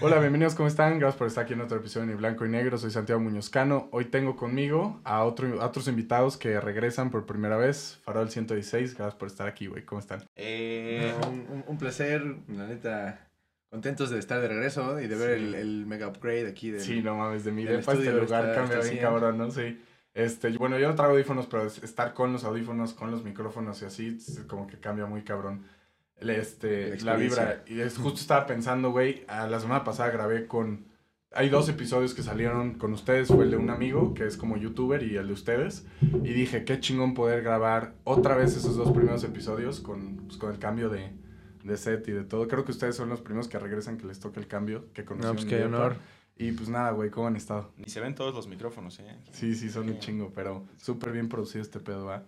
Hola, bienvenidos, ¿cómo están? Gracias por estar aquí en otro episodio de Ni Blanco y Negro. Soy Santiago Muñozcano. Hoy tengo conmigo a, otro, a otros invitados que regresan por primera vez. Farol 116, gracias por estar aquí, güey. ¿Cómo están? Eh, un, placer, la neta, contentos de estar de regreso y de ver Sí. el, el mega upgrade aquí del... Sí, no mames, de mi depa este lugar cambia bien cabrón, ¿no? Sí. Este, bueno, yo no traigo audífonos, pero es- estar con los audífonos, con los micrófonos y así, es como que cambia muy cabrón. Este, La la, vibra. Y es, justo estaba pensando, güey, a la semana pasada grabé con... Hay dos episodios que salieron con ustedes, fue el de un amigo, que es como youtuber, y el de ustedes. Y dije, qué chingón poder grabar otra vez esos dos primeros episodios con, pues, con el cambio de, de set y de todo. Creo que ustedes son los primeros que regresan que les toca el cambio, que No, conocieron pues mi qué honor. Y pues nada, güey, ¿cómo han estado? Ni se ven todos los micrófonos, ¿eh? Sí, sí, son un chingo, pero súper bien producido este pedo, ¿va?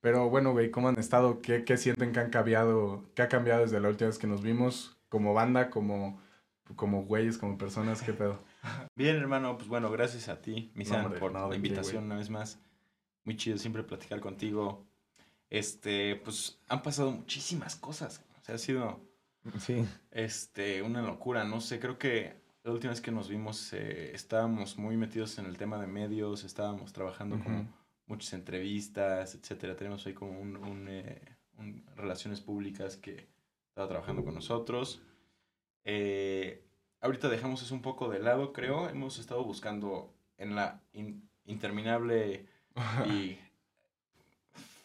Pero bueno, güey, ¿cómo han estado? ¿Qué, ¿Qué sienten que han cambiado? ¿Qué ha cambiado desde la última vez que nos vimos? Como banda, como, como güeyes, como personas, ¿qué pedo? Bien, hermano, pues bueno, gracias a ti, Misan, por no, de la invitación una vez más. Muy chido siempre platicar contigo. Este, pues han pasado muchísimas cosas. O sea, ha sido Sí, este, una locura. No sé, creo que la última vez que nos vimos eh, estábamos muy metidos en el tema de medios, estábamos trabajando como. Muchas entrevistas, etcétera. Tenemos ahí como un, un, eh, un relaciones públicas que estaba trabajando con nosotros. Eh, ahorita dejamos eso un poco de lado, creo. Hemos estado buscando en la in- interminable y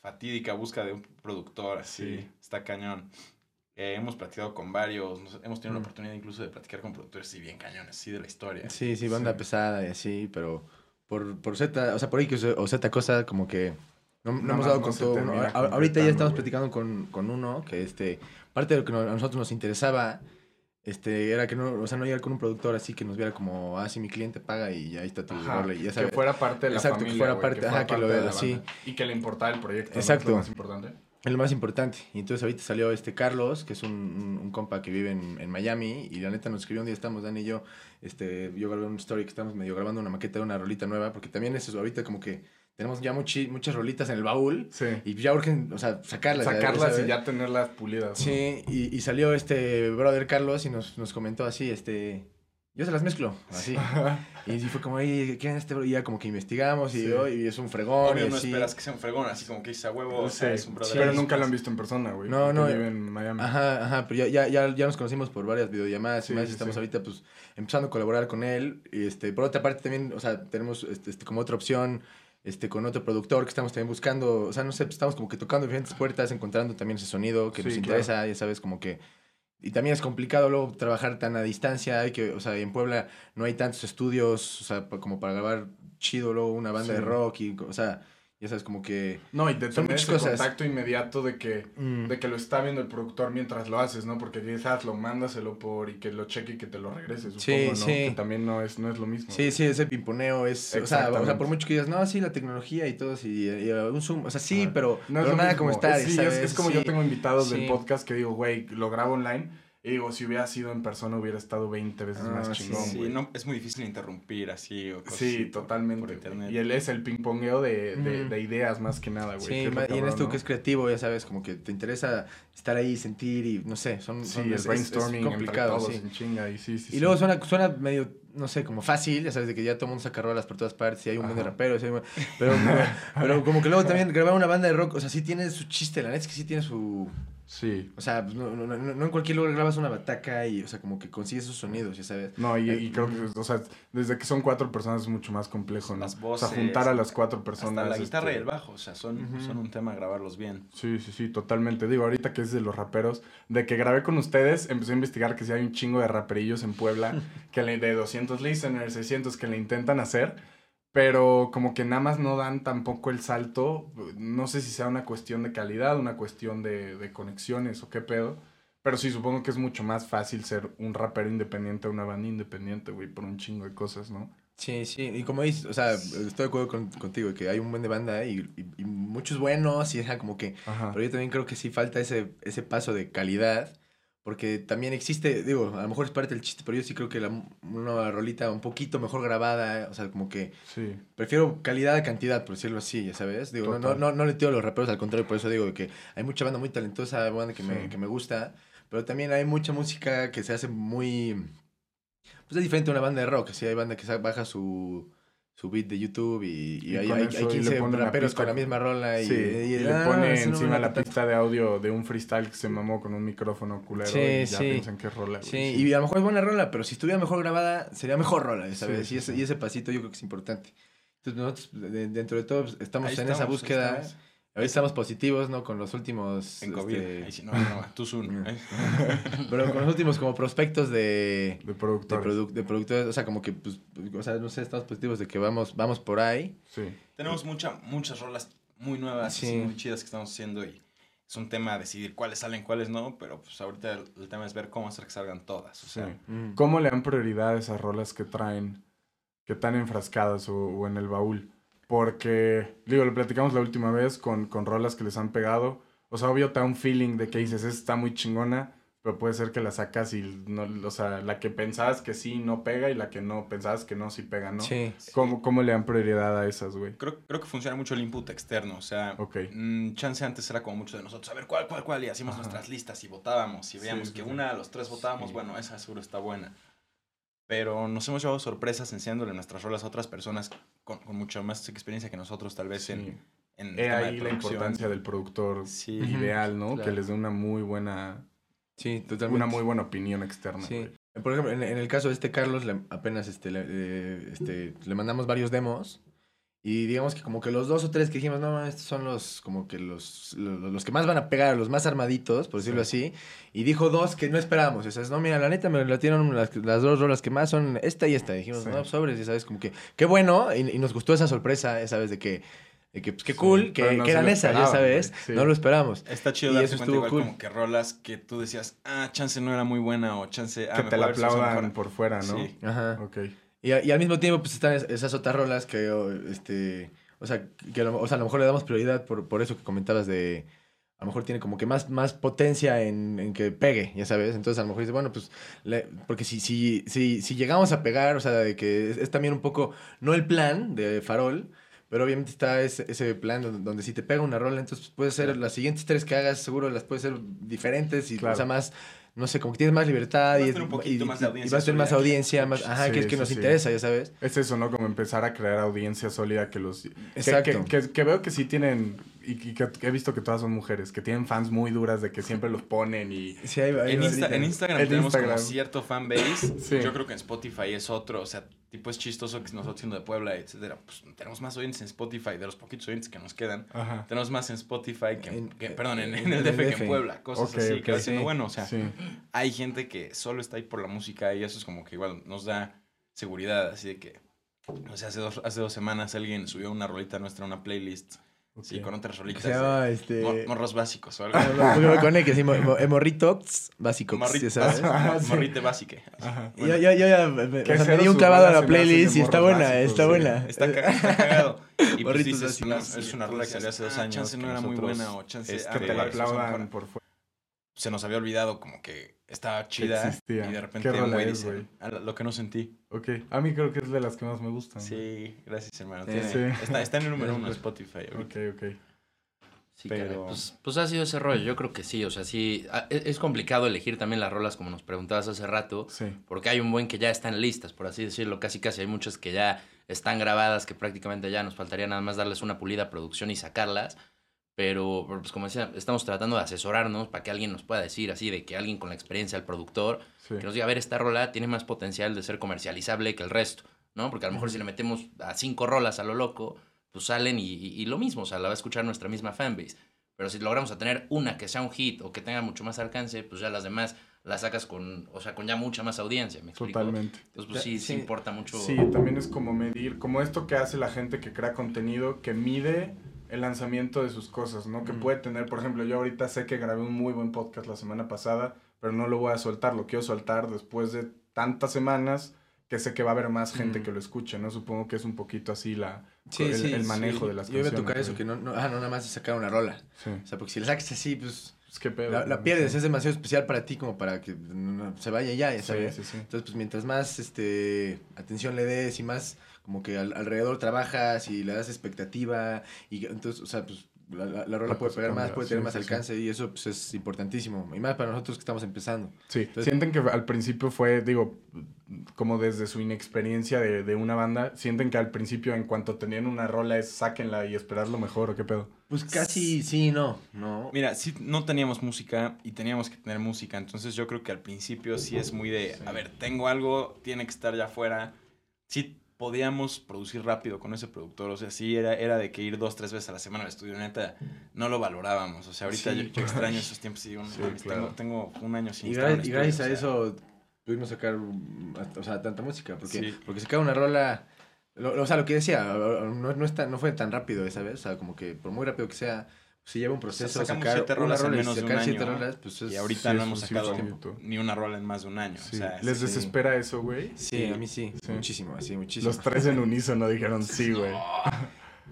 fatídica búsqueda de un productor, así, Sí. está cañón. Eh, hemos platicado con varios, nos- hemos tenido Mm. la oportunidad incluso de platicar con productores, sí, bien cañones, así de la historia. sí, sí, banda Sí. pesada y así, pero por, por Z, o sea, por que o Z cosa como que no, no hemos dado no con todo uno. ahorita ya estamos platicando con, con uno que este, parte de lo que a nosotros nos interesaba este, era que no, o sea, no llegar con un productor así que nos viera como, ah, sí, mi cliente paga y ya ahí está tu Ajá, rola", y ya que fuera parte de la Exacto, que familia, fuera güey, parte- ajá, que lo parte de de- la sí. banda. Y que le importaba el proyecto. Exacto. Es lo más importante. Es lo más importante. Y entonces ahorita salió este Carlos, que es un, un, un compa que vive en, en Miami. Y la neta nos escribió un día, estamos Dani y yo. Este, yo grabé un story que estamos medio grabando una maqueta de una rolita nueva. Porque también es eso, ahorita como que tenemos ya muchi- muchas rolitas en el baúl. Sí. Y ya urgen, o sea, sacarlas. Sacarlas ¿sabes? y ya tenerlas pulidas. ¿no? Sí, y, y salió este brother Carlos y nos, nos comentó así, este... Yo se las mezclo, así. Y sí fue como, oye, ¿quién es este bro? Y ya como que investigamos y, Sí. oh, y es un fregón. Obvio y no así. esperas que sea un fregón, así como que dice a huevo, o sea, Sí, es un brother. pero Sí. nunca lo han visto en persona, güey. No, no, Vive en Miami. Ajá, ajá, pero ya, ya, ya, ya nos conocimos por varias videollamadas Sí, y más, estamos sí. ahorita pues empezando a colaborar con él. Y este, por otra parte también, o sea, tenemos este, este, como otra opción este, con otro productor que estamos también buscando, o sea, no sé, pues, estamos como que tocando diferentes puertas, encontrando también ese sonido que Sí, nos claro. interesa, ya sabes, como que... Y también es complicado luego trabajar tan a distancia, hay que, o sea, en Puebla no hay tantos estudios, o sea, como para grabar chido luego una banda Sí. de rock y, o sea, ya sabes, como que... No, y de tener ese cosas. contacto inmediato de que, mm, de que lo está viendo el productor mientras lo haces, ¿no? Porque quizás lo mándaselo por y que lo cheque y que te lo regrese, supongo, Sí, ¿no? sí. Que también no es, no es lo mismo. Sí, sí, ese pimponeo es. O sea, o sea, por mucho que digas, no, sí, la tecnología y todo, sí, y, y un zoom. O sea, sí, Ajá. pero, No es pero nada mismo. como estar. Es, sí, es, ¿sabes? es como Sí. yo tengo invitados del podcast que digo, güey, lo grabo online. Y digo, si hubiera sido en persona hubiera estado 20 veces Ah, más chingón, Sí, no, es muy difícil interrumpir así o cosas Sí, así por- totalmente. por internet. Y él es el ping-pongueo de, de, ideas más que nada, güey. Sí, y en cabrón, esto ¿no? que es creativo, ya sabes, como que te interesa estar ahí, sentir y no sé, son. Sí, son- el es- brainstorming Es complicado, entre todos sí. en chinga y sí, sí, Y luego suena, suena medio, no sé, como fácil, ya sabes, de que ya todo el mundo saca rolas por todas partes y hay un buen de raperos. y hay un- pero, pero como que luego también grabar una banda de rock, o sea, sí tiene su chiste, la neta es que sí tiene su. Sí. O sea, pues, no, no, no, no en cualquier lugar grabas una bataca y, o sea, como que consigues esos sonidos, ya sabes. No, y, Eh, y creo que, o sea, desde que son cuatro personas es mucho más complejo, ¿no? Las o voces, sea, juntar a las cuatro personas. Hasta la guitarra y este, el bajo, o sea, son, son un tema grabarlos bien. Sí, sí, sí, totalmente. Digo, ahorita que es de los raperos, de que grabé con ustedes, empecé a investigar que sí hay un chingo de raperillos en Puebla, que de 200 listeners, 600 que le intentan hacer, pero como que nada más no dan tampoco el salto. No sé si sea una cuestión de calidad, una cuestión de, de conexiones o qué pedo. Pero sí, supongo que es mucho más fácil ser un rapero independiente a una banda independiente, güey, por un chingo de cosas, ¿no? Sí, sí, y como dices, o sea, estoy de acuerdo con- contigo, que hay un buen de banda y, y- y muchos buenos, y ajá, como que, Ajá. pero yo también creo que sí falta ese, ese paso de calidad, porque también existe, digo, a lo mejor es parte del chiste, pero yo sí creo que la, una rolita un poquito mejor grabada, o sea, como que Sí. prefiero calidad a cantidad, por decirlo así, ya sabes, digo, no, no, no, no le tiro a los raperos, al contrario, por eso digo que hay mucha banda muy talentosa, banda que, me, que me gusta, pero también hay mucha música que se hace muy pues es diferente a una banda de rock. Así hay banda que baja su, su beat de YouTube y, y Y hay, hay, hay y le 15 pone una raperos con la misma rola y, Sí, y- le ah, pone encima la pista de audio de un freestyle que se mamó con un micrófono culero Sí, y ya sí. piensan que es rola. güey, Sí, y a lo mejor es buena rola, pero si estuviera mejor grabada, sería mejor rola, ¿sabes? Y, ese, y ese pasito yo creo que es importante. Entonces nosotros, de- dentro de todo, pues, estamos Ahí en esa estamos, ahí búsqueda. estamos. Ahorita estamos positivos, ¿no? Con los últimos... En COVID. este, Ahí sí, no, no, tú Zoom. Mm. ¿eh? pero con los últimos como prospectos de... De De, productores. produ- de productores, o sea, como que, pues, o sea, no sé, estamos positivos de que vamos, vamos por ahí. Sí. Tenemos mucha, muchas rolas muy nuevas, Sí. así, muy chidas que estamos haciendo y es un tema decidir cuáles salen, cuáles no, pero pues ahorita el, el tema es ver cómo hacer que salgan todas. O Sí. sea, ¿Cómo le dan prioridad a esas rolas que traen, que están enfrascadas o, o en el baúl? Porque, digo, lo platicamos la última vez con, con rolas que les han pegado. O sea, obvio te da un feeling de que dices, está muy chingona, pero puede ser que la sacas y, no, o sea, la que pensabas que sí no pega y la que no pensabas que no sí pega, ¿no? Sí. ¿Cómo, ¿Cómo le dan prioridad a esas, güey? creo, creo que funciona mucho el input externo, o sea, mm, chance antes era como mucho de nosotros, a ver cuál, cuál, cuál, y hacíamos Ajá. nuestras listas y votábamos y veíamos sí, que sí. una de los tres votábamos, Sí. bueno, esa seguro está buena. Pero nos hemos llevado sorpresas enseñándole nuestras rolas a otras personas con, con mucha más experiencia que nosotros, tal vez Sí. en, He ahí la importancia del productor Sí. ideal, ¿no? Claro. Que les dé una muy buena, Sí, totalmente. una muy buena opinión externa. Sí. Por ejemplo, en, en el caso de este Carlos, le- apenas este, le, eh, este, le mandamos varios demos. Y digamos que como que los dos o tres que dijimos, no, estos son los, como que los, los, los que más van a pegar, los más armaditos, por decirlo así. Y dijo dos que no esperábamos. Esas, no, mira, la neta me latieron las, las dos rolas que más son esta y esta. dijimos, Sí. no, sobres, y sabes, como que, qué bueno. Y, y nos gustó esa sorpresa, ya sabes, de que, de que pues qué Sí, cool, que, no que eran esas, ya sabes. sí. No lo esperamos. Está chido Y eso estuvo igual cool. como que rolas que tú decías, ah, chance no era muy buena o chance, ah, que me te la aplaudan por fuera, ¿no? Sí. Ajá. Ok. Y, a- y al mismo tiempo, pues están es- esas otras rolas que, este, o sea, que a lo, o sea, a lo mejor le damos prioridad por, por eso que comentabas de, a lo mejor tiene como que más, más potencia en, en que pegue, ya sabes. Entonces a lo mejor dice, bueno, pues, le- porque si, si, si, si llegamos a pegar, o sea, de que es, es también un poco, no el plan de Farol, pero obviamente está ese, ese plan donde, donde si te pega una rola, entonces puede ser las siguientes tres que hagas, seguro las puedes ser diferentes y, Claro. o sea, más, no sé, como que tienes más libertad Vas a y, tener un poquito y- más y- vas a tener más audiencia, más, ajá, que es que sí, nos sí. interesa, ya sabes. Es eso, ¿no? Como empezar a crear audiencia sólida que los... que- Exacto. Que, que- que veo que sí tienen... Y que, que he visto que todas son mujeres, que tienen fans muy duras de que siempre los ponen y... Sí, ahí va, ahí En, Insta- en Instagram En tenemos Instagram. como cierto fanbase. Sí. Yo creo que en Spotify es otro. O sea, tipo es chistoso que nosotros siendo de Puebla, etcétera. Pues tenemos más oyentes en Spotify de los poquitos oyentes que nos quedan. Ajá. Tenemos más en Spotify que, en, que- perdón, en, en en el DF que en Puebla. Cosas así que va siendo sí. bueno. O sea, Sí. hay gente que solo está ahí por la música y eso es como que igual nos da seguridad. Así de que, o sea, hace dos, hace dos semanas alguien subió una rolita nuestra, una playlist. Sí, con otras rolitas. Se llama este. mor- morros básicos o algo. Porque me conecté, sí, mo- mo- eh, morritos básicos, Morri- ya sabes. Sí. Morrite básique. Yo, yo, yo ya me, me- Que o sea, me cero di un clavado a la playlist y está morros buena, básicos, está sí. buena. Está, ca- está cagado. Y pues Sí, es una rola que decías, salió hace dos ah, años, chance que no era muy buena, o chance, Es que te la que aplaudan por fuera. Se nos había olvidado como que estaba chida existía. y de repente ¿Qué un güey dice, güey? "Ah, lo que no sentí. Ok. A mí creo que es de las que más me gustan. Sí, gracias hermano. Sí. Tiene- Sí. Está, está en el número uno de Spotify. Ok, ahorita. ok. Sí, Pero- Pues, pues ha sido ese rollo. Yo creo que sí. O sea, sí. ah, Es, es complicado elegir también las rolas, como nos preguntabas hace rato. Sí. Porque hay un buen que ya están listas, por así decirlo. Casi, casi hay muchas que ya están grabadas, que prácticamente ya nos faltaría nada más darles una pulida producción y sacarlas. Pero, pues como decía, estamos tratando de asesorarnos para que alguien nos pueda decir así, de que alguien con la experiencia, el productor, Sí. que nos diga, a ver, esta rola tiene más potencial de ser comercializable que el resto, ¿no? Porque a lo mejor si le metemos a cinco rolas a lo loco, pues salen y, y- y lo mismo, o sea, la va a escuchar nuestra misma fanbase. Pero si logramos a tener una que sea un hit o que tenga mucho más alcance, pues ya las demás las sacas con, o sea, con ya mucha más audiencia, ¿me explico? Totalmente. Entonces, pues sí, sí, Sí. importa mucho. Sí, también es como medir, como esto que hace la gente que crea contenido, que mide el lanzamiento de sus cosas, ¿no? Que Mm. puede tener, por ejemplo, yo ahorita sé que grabé un muy buen podcast la semana pasada, pero no lo voy a soltar, lo quiero soltar después de tantas semanas que sé que va a haber más gente Mm. que lo escuche, ¿no? Supongo que es un poquito así la, Sí, el, sí, el manejo sí. de las Yo iba a canciones. tocar eso, que no, no, ah, no nada más es sacar una rola. O sea, porque si la sacas así, pues Es que pedo. la, la pierdes. Es demasiado especial para ti como para que no- no, se vaya ya, ya Sí, sabes. sí, sí. Entonces, pues mientras más este, atención le des y más como que al- alrededor trabajas y le das expectativa y entonces, o sea, pues la, la- la rola puede pegar más, puede tener sí, más sí, sí. alcance y eso pues es importantísimo. Y más para nosotros que estamos empezando. Sí, Entonces- sienten que al principio fue, digo, como desde su inexperiencia de, de una banda, sienten que al principio, en cuanto tenían una rola, es sáquenla y esperar lo mejor, ¿o qué pedo? Pues casi sí, no, no. Mira, sí, no teníamos música y teníamos que tener música, entonces yo creo que al principio sí es muy de, a ver, tengo algo, tiene que estar ya afuera. Sí podíamos producir rápido con ese productor, o sea, sí era, era de que ir dos, tres veces a la semana al estudio, neta, no lo valorábamos, o sea, ahorita Sí. yo, yo extraño esos tiempos y digo, no Sí, mames, claro. tengo, tengo un año sin Y, estar en y gracias a estudio, o sea, eso pudimos sacar, mm, o sea, tanta música. Porque, Sí. porque sacar una rola, lo- o sea, lo que decía, no, no, es tan- no fue tan rápido esa vez, o sea, como que por muy rápido que sea, si lleva un proceso sacamos sacar siete rolas en menos de un sacar año, pues es... Y ahorita sí, no hemos sacado ni una rola en más de un año, Sí. o sea, ¿Les sí. desespera eso, güey? Sí, a mí sí, muchísimo, así, muchísimo. Los tres en unísono dijeron sí, güey.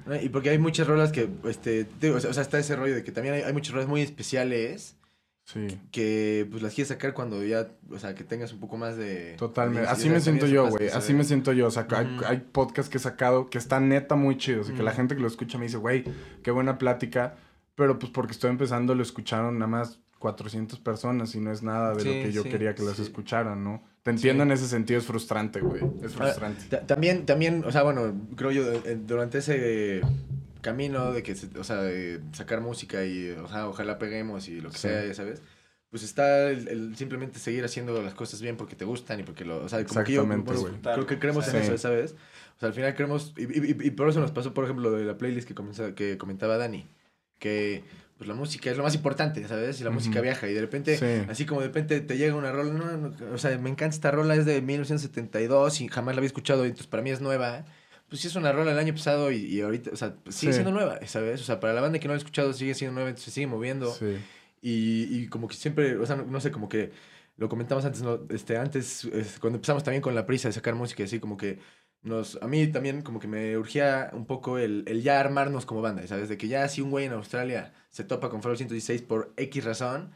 ¿no? Y porque hay muchas rolas que, este, digo, o sea, o sea, está ese rollo de que también hay, hay muchas rolas muy especiales Sí. que pues las quieres sacar cuando ya, o sea, que tengas un poco más de... Totalmente. de Así me siento yo, güey. Así me siento yo. O sea, hay, podcasts que he sacado que están neta muy chidos y que la gente que lo escucha me dice, güey, qué buena plática. Pero pues porque estoy empezando lo escucharon nada más 400 personas y no es nada de Sí, lo que yo sí, quería que sí. escucharan, ¿no? Te entiendo en ese sentido, es frustrante, güey. Es Ahora, frustrante. ta- también, también, o sea, bueno, creo yo, eh, durante ese camino de que, o sea, de sacar música y, o sea, ojalá peguemos y lo que sea, ya sabes, pues está el, el simplemente seguir haciendo las cosas bien porque te gustan y porque lo, o sea, como que yo, bueno, güey. creo que creemos Sí. en eso, ¿sabes? O sea, al final creemos, y, y- y- por eso nos pasó, por ejemplo, lo de la playlist que, comenzó, que comentaba Dani, que pues la música es lo más importante, ¿sabes? Y la música viaja y de repente Sí. Así como de repente te llega una rola, no, no, o sea, me encanta esta rola, es de 1972 y jamás la había escuchado, y entonces para mí es nueva. Pues sí es una rola del año pasado y, y ahorita, o sea, pues sigue Sí. siendo nueva, ¿sabes? O sea, para la banda que no la ha escuchado sigue siendo nueva, entonces se sigue moviendo. Sí. Y, y como que siempre, o sea, no, no sé, como que lo comentamos antes, ¿no? Este, antes, es, cuando empezamos también con la prisa de sacar música, así como que nos, a mí también como que me urgía un poco el, el ya armarnos como banda, ¿sabes? De que ya si un güey en Australia se topa con Faro 116 por X razón.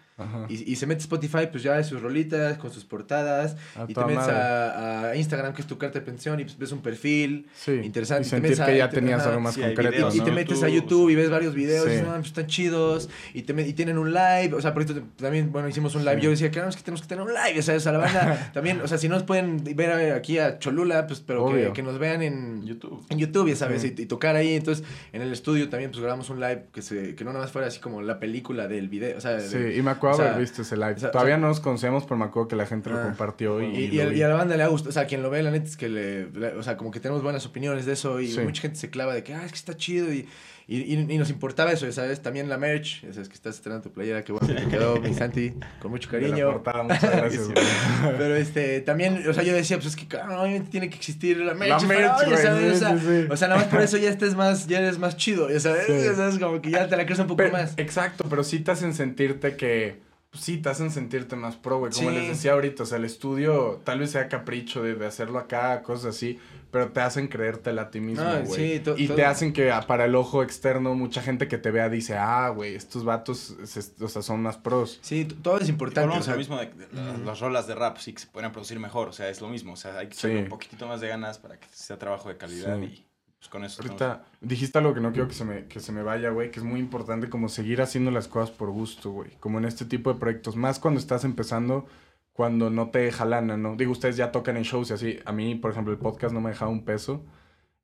Y, y se mete Spotify, pues ya de sus rolitas, con sus portadas. A y te metes a, a Instagram, que es tu carta de pensión, y pues ves un perfil. Sí. interesante, Y te sentir que ya te- tenías ajá. algo más Sí, concreto, videos, y ¿no? te ¿no? metes a YouTube, y ves varios videos, Sí. y dices, no, pues están chidos. Y, te, y tienen un live, o sea, por ejemplo, también, bueno, hicimos un live. Sí. Yo decía, claro, es que tenemos que tener un live, o sea, a la banda también, o sea, si no nos pueden ver aquí a Cholula, pues, pero que, que nos vean en YouTube. en YouTube, ya sabes, Sí. y, y tocar ahí. Entonces, en el estudio también, pues grabamos un live que, se, que no nada más fuera así como la película del video, o sea, Sí, de- y me acuerdo o sea, haber visto ese live. o sea, Todavía o sea- no nos conocemos, pero me acuerdo que la gente lo Ah. compartió y, Y, y, lo a, vi. y a la banda le ha gustado, o sea, quien lo ve, la neta es que le, le- o sea, como que tenemos buenas opiniones de eso y Sí. mucha gente se clava de que, ah, es que está chido y, y, nos importaba eso, ¿sabes? También la merch, ya sabes que estás estrenando tu playera, que bueno, que te quedó mi Santi, con mucho De la cariño. portada, muchas gracias. Pero este, también, o sea, yo decía, pues es que cabrón, obviamente tiene que existir la merch. La merch, güey, ¿sabes? sí, o, sea, sí, o sea, nada más por eso ya estés más, ya eres más chido, sabes, sabes, como que ya te la crees un poco Pero- más. Exacto, pero sí te hacen sentirte que. Sí, te hacen sentirte más pro, güey. Como Sí. les decía ahorita, o sea, el estudio tal vez sea capricho de, de hacerlo acá, cosas así, pero te hacen creértela a ti mismo, No, güey. sí, to- y te hacen que ah, para el ojo externo, mucha gente que te vea dice, ah, güey, estos vatos se- o sea, son más pros. Sí, todo es importante. o sea, lo mismo de, de Ujú. las rolas de rap, sí que se podrían producir mejor, o sea, es lo mismo, o sea, hay que Sí. echarle un poquitito más de ganas para que sea trabajo de calidad Sí. y pues con eso Ahorita dijiste algo que no quiero que se me, que se me vaya, güey, que es muy importante como seguir haciendo las cosas por gusto, güey. Como en este tipo de proyectos. Más cuando estás empezando, cuando no te deja lana, ¿no? Digo, ustedes ya tocan en shows y así. A mí, por ejemplo, el podcast no me dejaba un peso.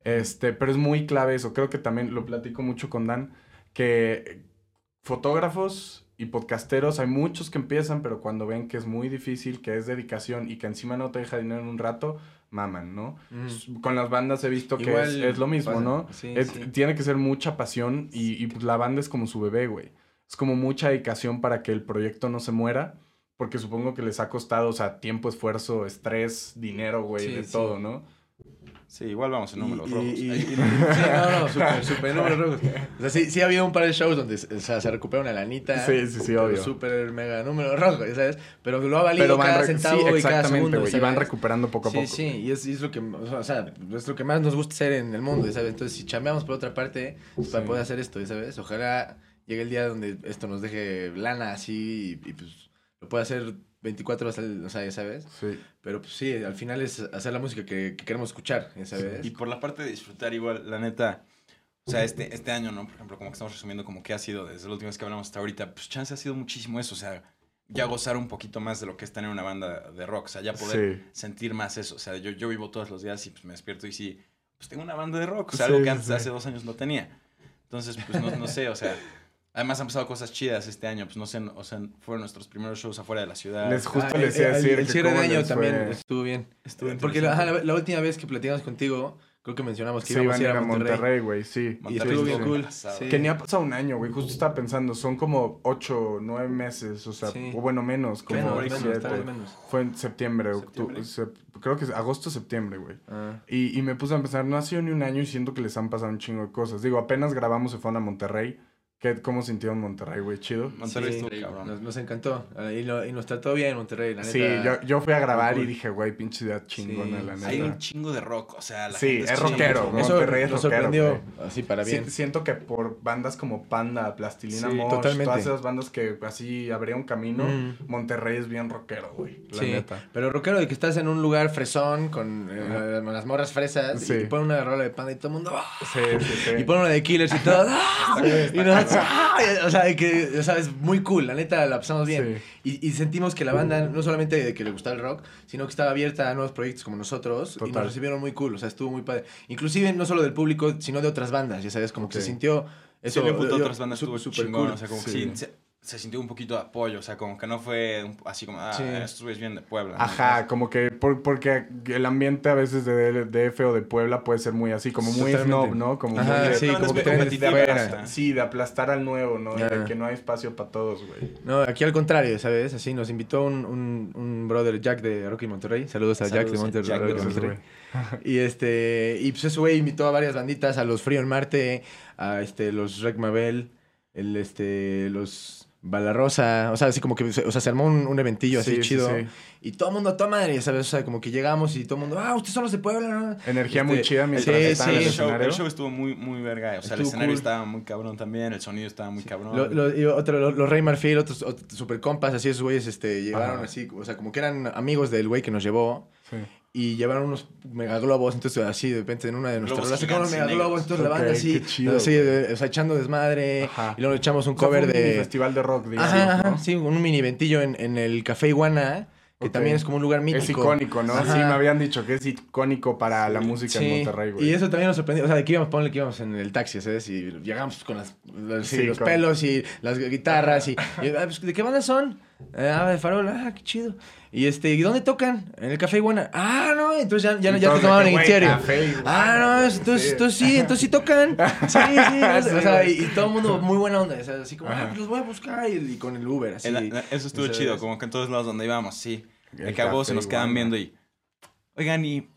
Este, pero es muy clave eso. Creo que también lo platico mucho con Dan, que fotógrafos y podcasteros, hay muchos que empiezan, pero cuando ven que es muy difícil, que es dedicación y que encima no te deja dinero en un rato, maman, ¿no? mm. Con las bandas he visto que Igual es, es lo mismo, pasa. ¿no? Sí, Es- sí. Tiene que ser mucha pasión y, y, pues, la banda es como su bebé, güey. Es como mucha dedicación para que el proyecto no se muera, porque supongo que les ha costado, o sea, tiempo, esfuerzo, estrés, dinero, güey, Sí, de todo, ¿no? Sí, igual vamos en números Y- rojos. y- y- sí, no, no, súper, súper números rojos. O sea, sí, sí ha habido un par de shows donde o sea, se recupera una lanita. Sí, sí, sí, obvio. Súper mega números rojos, ¿sabes? Pero lo ha valido cada centavo sí, y cada segundo, güey, y van recuperando poco a sí, poco. Sí, y es, y es lo que, o sea, es lo que más nos gusta hacer en el mundo, ¿sabes? Entonces, si chambeamos por otra parte, es para Sí. poder hacer esto, ¿sabes? Ojalá llegue el día donde esto nos deje lana así y, y, pues lo pueda hacer 24 horas, o sea, ya sabes. Sí. Pero pues sí, al final es hacer la música que, que queremos escuchar, ya sabes. Y por la parte de disfrutar igual, la neta, o sea, este, este año, ¿no? Por ejemplo, como que estamos resumiendo como que ha sido desde la última vez que hablamos hasta ahorita, pues chance ha sido muchísimo eso, o sea, ya gozar un poquito más de lo que es tener una banda de rock. O sea, ya poder Sí. sentir más eso. O sea, yo, yo vivo todos los días y pues me despierto y sí, pues tengo una banda de rock. O sea, Sí, algo que sí, antes, sí. hace dos años no tenía. Entonces, pues no, no sé, o sea... Además han pasado cosas chidas este año, pues no sé, o sea, fueron nuestros primeros shows afuera de la ciudad. Les justo Ah, les el- iba a el- decir El que cierre de año también fue. estuvo bien. Estuvo Porque la, ajá, última vez que platicamos contigo, creo que mencionamos que Sí, íbamos iban a ir a Monterrey. güey, sí. Y Monterrey estuvo bien cool. Sí. Que ni ha pasado un año, güey. Justo estaba pensando, son como ocho, nueve meses, o sea, Sí. o bueno, menos, como Menos, Menos, menos, siete. tal vez menos. Fue en septiembre, ¿Septiembre? octubre, creo que es agosto, septiembre, güey. Ah. Y, y me puse a pensar, no ha sido ni un año y siento que les han pasado un chingo de cosas. Digo, apenas grabamos, se fueron a Monterrey. ¿Qué, ¿Cómo sintieron Monterrey, güey? Chido. Monterrey Sí, estuvo cabrón. Nos, nos encantó. Y, lo- y nos trató bien Monterrey, la neta. Sí, yo, yo fui a grabar y dije, güey, pinche ciudad chingona, Sí. la neta. Hay un chingo de rock, o sea, la Sí, gente es rockero. Eso Monterrey es rockero, sorprendió, así para bien. Si- siento que por bandas como Panda, Plastilina Sí, Mosh, totalmente. todas esas bandas que así abría un camino, Mm. Monterrey es bien rockero, güey. La Sí, neta. pero rockero de que estás en un lugar fresón con eh, las morras fresas Sí. y ponen una rola de panda y todo el mundo ¡ah! Sí, sí, sí. y ponen una de Killers y todo ¡ah! y ¡ah! o sea, de que o sea, es muy cool, la neta la pasamos bien. Y, y sentimos que la banda no solamente de que le gustaba el rock, sino que estaba abierta a nuevos proyectos como nosotros y nos recibieron muy cool, o sea, estuvo muy padre. Inclusive no solo del público, sino de otras bandas, ya sabes, como que se sintió Eso, de yo- otras bandas estuvo súper cool. o sea, como que Sí. Se, sintió un poquito de apoyo, o sea, como que no fue un- así como, ah, Sí. vienen de Puebla. ¿no? Ajá, como que por- porque el ambiente a veces de DF o de Puebla puede ser muy así, como muy Totalmente. snob, ¿no? Como Ajá, muy de- sí, como que hasta. Sí, de aplastar al nuevo, ¿no? Y de que no hay espacio para todos, güey. No, aquí al contrario, ¿sabes? Así nos invitó un, un, un brother Jack de Rocky Monterrey. Saludos a Jack de a Monterrey. Jack de Monterrey. Y este, y pues ese güey invitó a varias banditas, a los Frío en Marte, a este, los Rec Mabel, el este, los Balarosa, o sea, así como que, se- o sea, se armó un, un eventillo así Sí, sí, chido. sí. Y todo el mundo a toda madre, ¿sabes? O sea, como que llegamos y todo el mundo, ah, ustedes son los de Puebla, ¿no? Energía muy Este, chida mientras sí, estaban en sí. el el, show, escenario. el show estuvo muy, muy verga, o sea, el escenario cool. estaba muy cabrón también, el sonido estaba muy cabrón. Lo- lo- y otro, lo- los Rey Marfil, otros, otros super compas, así esos güeyes, este, llegaron Ajá. así, o sea, como que eran amigos del güey que nos llevó. Y llevaron unos megaglobos, entonces así de repente en una de nuestras Globos rolas y megaglobos, entonces la banda así, chido, así, eh, o sea, echando desmadre, Ajá. y luego echamos un O sea, cover un mini de... festival de rock, digamos, Ajá, ajá, ¿no? sí, un mini eventillo en, en el Café Iguana, que Ok. también es como un lugar mítico. Es icónico, ¿no? Ajá. Sí, me habían dicho que es icónico para la música Sí, en Monterrey, güey. y eso también nos sorprendió. O sea, de que íbamos, ponle que íbamos en el taxi, ¿sabes? Y llegamos con las, los, sí, Sí, los con- pelos y las guitarras. Y, y, ah, pues, ¿de qué banda son? Eh, ah, de Farol. Ah, qué chido. Y este, ¿y dónde tocan? En el Café Iguana. Ah, no. Entonces ya, ya, ya te tomaban en serio. Café Iguana, Ah, no, entonces, sí. entonces sí, entonces sí tocan. Sí, sí. Sí, o sea, y, todo el mundo muy buena onda. O sea, así como, Ajá. ah, pues los voy a buscar. Y, y con el Uber, así. El- eso estuvo chido, como que en todos lados donde íbamos, sí. El vos se nos quedan viendo y, oigan, y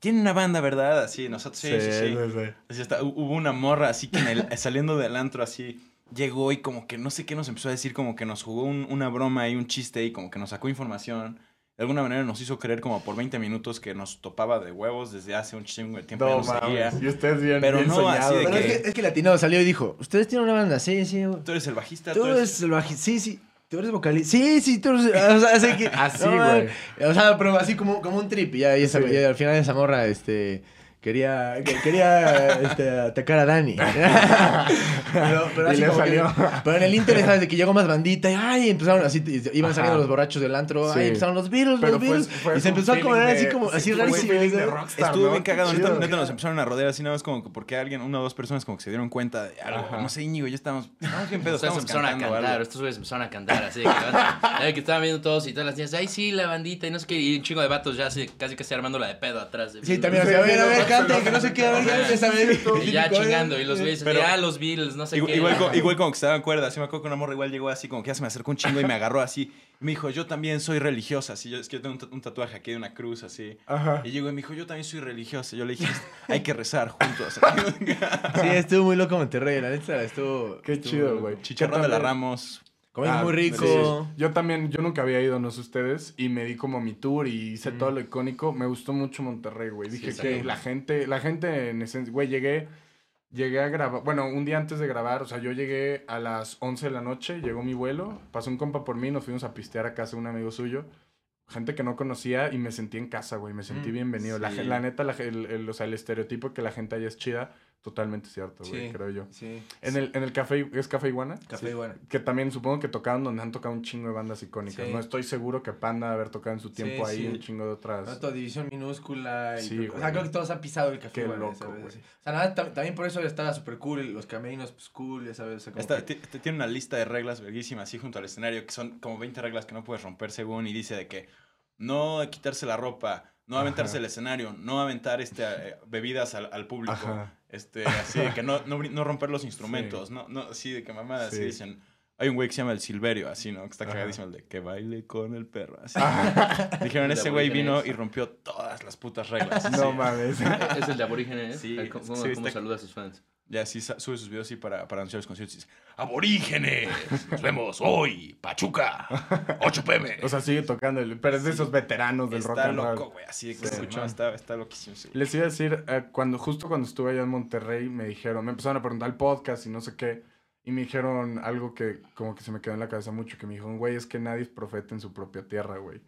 tienen una banda, ¿verdad? Así, nosotros, sí, sí, sí. sí. Así está, hu- hubo una morra así que en el- saliendo del antro así llegó y como que no sé qué nos empezó a decir, como que nos jugó un- una broma y un chiste y como que nos sacó información. De alguna manera nos hizo creer como por 20 minutos que nos topaba de huevos desde hace un chingo de tiempo. ya No nos seguía. mames. Y ustedes bien, Pero bien no así soñados, de Pero güey. es que, es que Latino salió y dijo, ¿ustedes tienen una banda? Sí, sí. güey. Tú eres el bajista, Tú eres el bajista. Sí, sí. Tú eres vocalista. Sí, sí, tú eres. O sea, así que. Así, no, güey. O sea, pero así como, como un trip. Y, ya, y esa- Sí. y al final esa morra, este. Quería, que- quería este, atacar a Dani. pero, pero Y le que- salió. pero en el Inter, ¿sabes? De que llegó más bandita y ay, empezaron así, y iban saliendo Ajá. los borrachos del antro, Sí. ay, empezaron los Beatles, Pero los fue y se empezó a comer así como, sí, así rarísimo. Estuvo ¿no? bien cagado, neta, neta nos empezaron a rodear así nada más como que porque alguien, una o dos personas como que se dieron cuenta de algo. Ajá. No sé, Íñigo, ya estábamos, estábamos bien estábamos empezaron a cantar, estos güeyes empezaron a cantar, así que, que estaban viendo todos y todas las niñas, ay sí, la bandita y no sé qué, y un chingo de vatos ya así, casi que armando la de pedo atrás. de- Sí, también, a ver, a ver, sí, que no sé qué, a ver, ya. Y ya ¿eh? chingando, y los güeyes, Pero- ah, los Beatles, no sé Igual, qué. igual, co- igual como que se daban cuerda, así me acuerdo que una morra igual llegó así, como que ya se me acercó un chingo y me agarró así. Y me dijo, yo también soy religiosa, así, yo, es que yo tengo un, ta- un tatuaje aquí de una cruz, así. Ajá. Y llegó y me dijo, yo también soy religiosa. Yo le dije, hay que rezar juntos. Sí, estuvo muy loco Monterrey, la neta, estuvo... Qué estuvo- chido, güey. Chicharrón de la Ramos. Comimos Ah, muy rico. sí. Yo también, yo nunca había ido, no sé ustedes, y me di como mi tour y hice todo lo icónico. Me gustó mucho Monterrey, güey. Dije sí. que la gente, la gente en esencia, güey, llegué, llegué a grabar, bueno, un día antes de grabar, o sea, yo llegué a las 11 de la noche, llegó mi vuelo, pasó un compa por mí, nos fuimos a pistear a casa de un amigo suyo. Gente que no conocía y me sentí en casa, güey. Me sentí Mm, bienvenido. La, sí. gen- la neta, la, el, el- o sea, el estereotipo que la gente allá es chida, totalmente cierto, güey, Sí. creo yo. Sí. En el, en el café, ¿es Café Iguana? Café Iguana. Que también supongo que tocaron donde han tocado un chingo de bandas icónicas. Sí. No estoy seguro que Panda haber tocado en su tiempo Sí, ahí sí. un chingo de otras. Tanto división minúscula. Y Sí, creo- o sea, creo que todos han pisado el café. Qué Iguana, loco, ¿sabes? güey. O sea, nada, tam- también por eso estaba súper cool. Los camerinos, pues cool, ya sabes. o sea, como que- ti- tiene una lista de reglas verguísimas así junto al escenario, que son como 20 reglas que no puedes romper según, y dice de que no quitarse la ropa, no aventarse Ajá. el escenario, no aventar este, eh, bebidas al, al público, Ajá. Este, así de que no, no, romper los instrumentos, no, no, así de que mamadas, así Sí. dicen, hay un güey que se llama el Silverio, así, ¿no? Que está cagadísimo, el de que baile con el perro, así. Dijeron, ese güey vino y rompió todas las putas reglas. No sí. mames. Es el de aborígenes. Sí, ¿Cómo, sí, cómo está- saluda a sus fans? Ya sí sa- sube sus videos así para, para anunciar los conciertos aborígenes, nos vemos hoy, Pachuca, 8 pm. O sea, sigue tocando, el- pero es de esos veteranos del rock está and roll. loco, güey, así de que Sí, está, está loquísimo. güey. Les iba a decir, eh, cuando, justo cuando estuve allá en Monterrey, me dijeron, me empezaron a preguntar el podcast y no sé qué, y me dijeron algo que como que se me quedó en la cabeza mucho, que me dijeron, güey, es que nadie es profeta en su propia tierra, güey.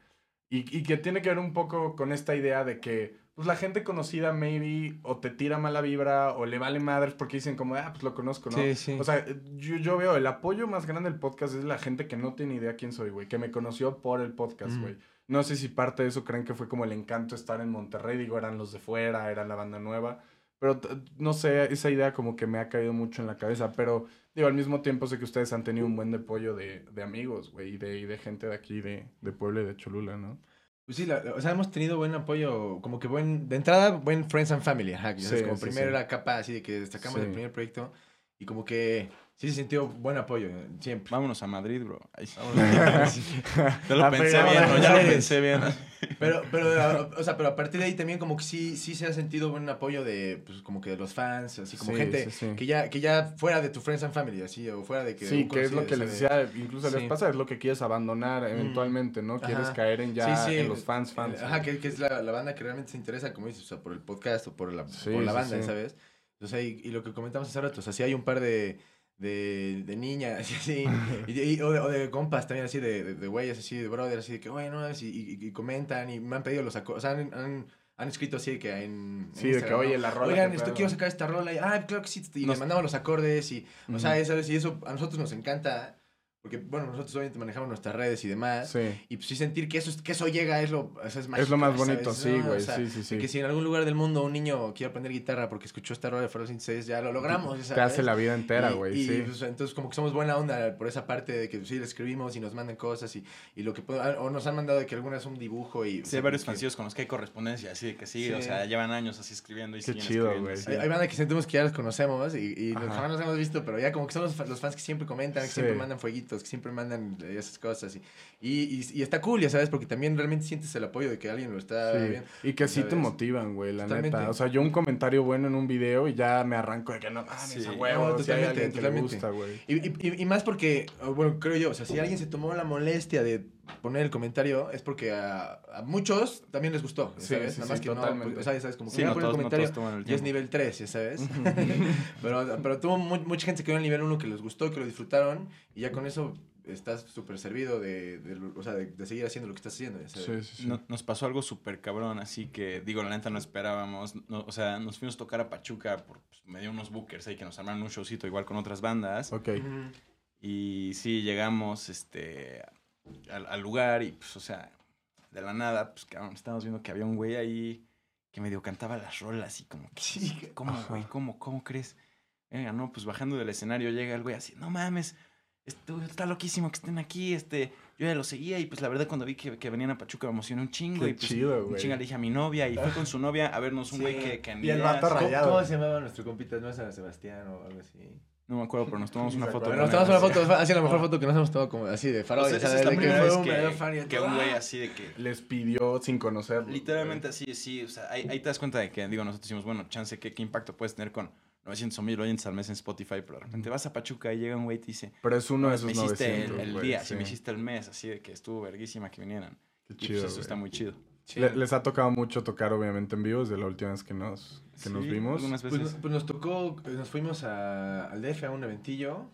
Y, y que tiene que ver un poco con esta idea de que, pues la gente conocida maybe o te tira mala vibra o le vale madres porque dicen como, ah, pues lo conozco, ¿no? Sí, sí. O sea, yo, yo veo el apoyo más grande del podcast es la gente que no tiene idea quién soy, güey, que me conoció por el podcast, Mm. güey. No sé si parte de eso creen que fue como el encanto estar en Monterrey, digo, eran los de fuera, era la banda nueva, pero no sé, esa idea como que me ha caído mucho en la cabeza, pero digo, al mismo tiempo sé que ustedes han tenido un buen de apoyo de, de amigos, güey, y de, y de gente de aquí, de, de Puebla y de Cholula, ¿no? Pues sí, la- o sea, hemos tenido buen apoyo, como que buen, de entrada, buen Friends and Family, ajá, que ya sabes, Sí, como sí, primero sí. capa así de que destacamos Sí. el primer proyecto y como que sí se sintió buen apoyo, siempre. Vámonos a Madrid, bro. Ay, sí. Sí. Ya lo Ah, pensé bien, ¿no? ya lo pensé bien. Pero, pero, o sea, pero a partir de ahí también como que sí, sí se ha sentido buen apoyo de, pues, como que de los fans, así como Sí, gente sí, sí. que ya, que ya fuera de tu Friends and Family, así, o fuera de que... Sí, un que es lo que les decía, incluso les pasa, es lo que quieres abandonar eventualmente, ¿no? Quieres caer en ya Sí, sí, en los fans, fans. Ajá, que, que es la, la banda que realmente se interesa, como dices, o sea, por el podcast o por la, por la banda. ¿sabes? O sea, y, y lo que comentamos hace rato, o sea, sí hay un par de, de, de niñas, así, y, y- o, de, o de compas también, así, de, de, güeyes, así, de brothers, así, de que, bueno, y, y, y comentan, y me han pedido los acordes, o sea, han, han, han escrito así que en. Sí, en de que, oye, la rola Oigan, esto, quiero sacar esta rola, y, ah, claro que sí, y Nos- le mandamos los acordes, y, o sea. ¿sabes? Y eso a nosotros nos encanta, porque, bueno, nosotros obviamente manejamos nuestras redes y demás. Sí. Y pues sí sentir que eso, que eso llega es lo, eso es, mágico, Es lo más ¿sabes? bonito, sí, No, güey, o sea, sí, sí, sí. Que si en algún lugar del mundo un niño quiere aprender guitarra porque escuchó esta rola de Feroz 6 ya lo logramos. Te hace la vida entera, güey, Y, sí. pues, entonces como que somos buena onda por esa parte de que sí le escribimos y nos mandan cosas y, y lo que puedo- o nos han mandado de que alguna es un dibujo y... o Sí, sea, hay varios fancillos con los que hay correspondencia, así de que sí, Sí. o sea, llevan años así escribiendo y Qué siguen chido, escribiendo, sí. Hay, hay banda que sentimos que ya los conocemos y, y nos- Ajá. jamás nos hemos visto, pero ya como que son los, fa- los fans que siempre comentan, que Sí. siempre mandan fueguitos, que siempre mandan esas cosas. Y, y, y- y está cool, ya sabes, porque también realmente sientes el apoyo de que alguien lo está Sí, viendo. Y que sí te motivan, güey, la Totalmente. neta. O sea, yo un comentario bueno en un video y ya me arranco de que no mames, Sí. a huevo, No, si totalmente, totalmente. gusta, güey. Y, y, y- más porque, bueno, creo yo, o sea, si alguien se tomó la molestia de poner el comentario, es porque a, a muchos también les gustó, Sí, ¿sabes? sí, Nada más sí, que no, totalmente. pues, o sea, ¿sabes? Como que Sí, ya no el todos, no comentario el ya es nivel 3, ya sabes. pero, pero tuvo mu- mucha gente que quedó en nivel 1 que les gustó, que lo disfrutaron, y ya con eso estás súper servido de, de, o sea, de, de seguir haciendo lo que estás haciendo, ya sabes. Sí, sí, sí. No- nos pasó algo súper cabrón, así que, digo, la neta no esperábamos. no- o sea, nos fuimos a tocar a Pachuca por pues, medio unos bookers ahí que nos armaron un showcito igual con otras bandas. Ok. Y sí, llegamos este, al, al lugar y, pues, o sea, de la nada, pues, cabrón, estábamos viendo que había un güey ahí que medio cantaba las rolas y como que, Sí, ¿cómo, Ajá. güey? ¿Cómo, ¿Cómo crees? Venga, no, pues bajando del escenario llega el güey así, no mames, esto está loquísimo que estén aquí, este, yo ya lo seguía y pues la verdad cuando vi que, que venían a Pachuca me emocioné un chingo Qué y pues chido, un chinga le dije a mi novia y fue con su novia a vernos un Sí. güey que, que Y el vato así. ¿Cómo, rayado. cómo se llamaba nuestro compita? ¿No es San Sebastián o algo así? No me acuerdo, pero nos tomamos una foto. Nos tomamos una foto, así la mejor foto que nos hemos tomado como así de farol, O sea, esa es la primera fue vez un que- un güey así de que Les pidió sin conocerlo. Literalmente así, sí, o sea, ahí, ahí te das cuenta de que, digo, nosotros decimos, bueno, chance, ¿qué, qué impacto puedes tener con 900 o 1000 oyentes al mes en Spotify? Pero de repente vas a Pachuca y llega un güey y te dice, Pero es uno de "Pues, esos me hiciste 900, el, día, sí. sí, me hiciste el mes, así de que estuvo verguísima que vinieran. Qué y pues chido, eso está muy chido. Sí. Le- les ha tocado mucho tocar, obviamente, en vivo desde la última vez que nos, que nos Sí, vimos. Algunas Pues, veces. nos- pues nos tocó, nos fuimos a, al DF a un eventillo.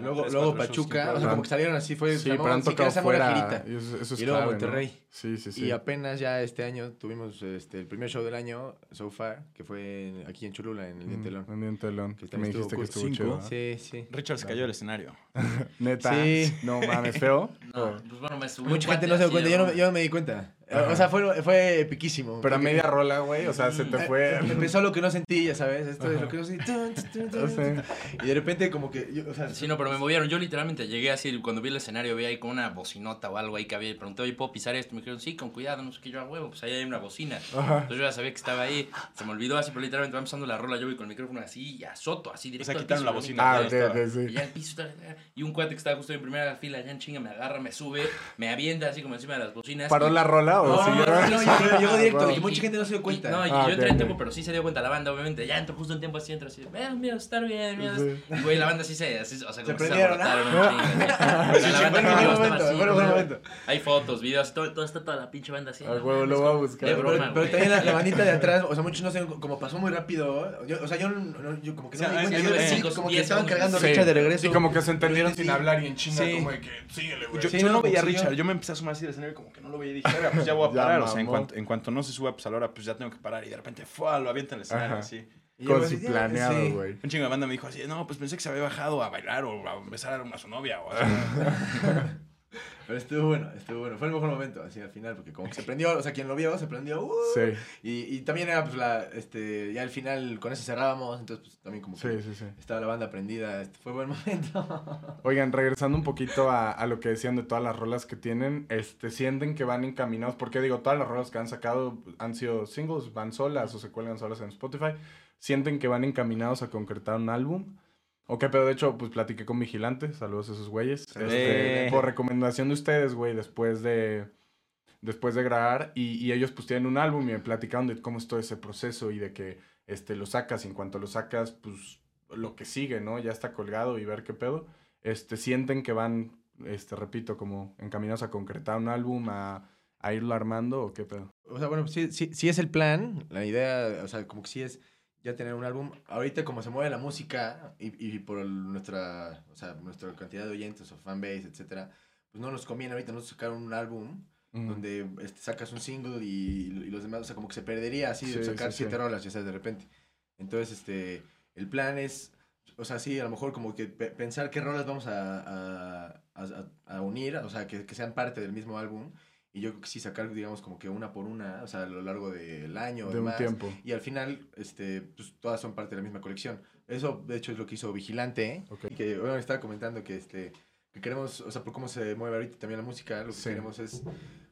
Luego, tres, luego Pachuca, o sea, como que salieron así, fue... Sí, pero han tocado fuera. y eso, eso es Y luego clave, ¿no? Monterrey. Sí, sí, sí. Y apenas ya este año tuvimos este, el primer show del año, so far, que fue en- aquí en Cholula, en el Mm, Dientelón. En Dientelón. Que Que me también dijiste que estuvo chido. ¿eh? Sí, sí. Richard se cayó del escenario. Neta. Sí. No mames, feo. No, pues bueno, me subí Mucha gente no se dio cuenta, yo no, yo no me di cuenta. Ajá. O sea, fue, fue epiquísimo. Pero a media rola, güey. O sea, se te Eh, fue. eh, Empezó lo que no sentí, ya sabes. Esto es Ajá. lo que no sentí. Tun, tun, tun, Sí. tun. Y de repente, como que. yo, o sea, Sí, no, pero me movieron. Yo literalmente llegué así, cuando vi el escenario, vi ahí como una bocinota o algo ahí que había. Y pregunté, oye, ¿puedo pisar esto? Me dijeron, sí, con cuidado, no sé qué, yo a huevo, pues ahí hay una bocina. Ajá. Entonces yo ya sabía que estaba ahí. Se me olvidó así, pero literalmente va empezando la rola. Yo voy con el micrófono así y azoto, así directo. sea, al quitaron la bocina. Ah, ya ok, estaba. ok, sí. Y ya el piso Y un cuate que estaba justo en primera fila, allá en chinga, me agarra, me sube, me avienta así como encima de las bocinas. ¿Paró y- la rola o No, siguió? no, no, llegó, llegó directo. Ah, Y mucha gente no se dio cuenta. Y, no, y Ah, yo entré en tiempo, pero sí se dio cuenta la banda, obviamente. Ya entró justo en tiempo así, entró así. Mira, mira, está bien, mira. Sí. Y güey, la banda sí se. Así, o sea, como que prendieron, ¿no? Yo ¿no? Hay fotos, videos, todo, todo está toda la pinche banda así. Al no huevo, lo voy a buscar. de Pero, también la, bandita de atrás, o sea, muchos no sé, como pasó muy rápido. Yo, o sea, yo, no- yo como que no me yo- como que estaban cargando. Richard de regreso. Y como que se entendieron sin hablar y en chinga, como de que síguele, güey. Yo, yo no no, veía a si Richard, yo- yo me empecé a sumar así del escenario como que no lo veía y dije, "Verga, pues ya voy a Ya parar. o sea, en cuanto, en cuanto no se suba, pues a la hora, pues ya tengo que parar. Y de repente, ¡fua! lo avienta en el escenario Ajá. así. Con su planeado, sí. güey. Un chingo de banda me dijo así, no, pues pensé que se había bajado a bailar o a besar a su novia. O sea, Pero estuvo bueno, estuvo bueno. Fue el mejor momento, así al final, porque como que se prendió, o sea, quien lo vio, se prendió. ¡uh! Sí, Y, y también era, pues, la, este, ya al final con eso cerrábamos, entonces, pues, también como que sí, sí, sí. estaba la banda prendida. Este, fue buen momento. Oigan, regresando un poquito a, a lo que decían de todas las rolas que tienen, este, sienten que van encaminados, porque digo, todas las rolas que han sacado han sido singles, van solas o se cuelgan solas en Spotify, sienten que van encaminados a concretar un álbum. Ok, pero de hecho, pues platiqué con Vigilante, saludos a esos güeyes, este, por recomendación de ustedes, güey, después de, después de grabar, y, y ellos pues tienen un álbum y me platicaron de cómo es todo ese proceso y de que este, lo sacas. Y en cuanto lo sacas, pues lo que sigue, ¿no? Ya está colgado y ver qué pedo. Este, sienten que van, este, repito, como encaminados a concretar un álbum, a, a irlo armando o qué pedo. O sea, bueno, sí, sí, sí es el plan, la idea, o sea, como que sí es ya tener un álbum. Ahorita como se mueve la música y, y por el- nuestra, o sea, nuestra cantidad de oyentes o fanbase, etcétera, pues no nos conviene ahorita no sacar un álbum Mm. donde este, sacas un single y, y los demás, o sea, como que se perdería así de sacar sí, siete sí. rolas, ya sabes, de repente. Entonces, este, el plan es, o sea, sí, a lo mejor como que pe- pensar qué rolas vamos a, a, a- a unir, o sea, que, que sean parte del mismo álbum. Y yo creo que sí sacar, digamos, como que una por una, o sea, a lo largo del año de un demás. tiempo. Y al final, este, pues todas son parte de la misma colección. Eso, de hecho, es lo que hizo Vigilante. Ok. Y que, bueno, estaba comentando que, este, que queremos, o sea, por cómo se mueve ahorita también la música, lo que Sí. queremos es,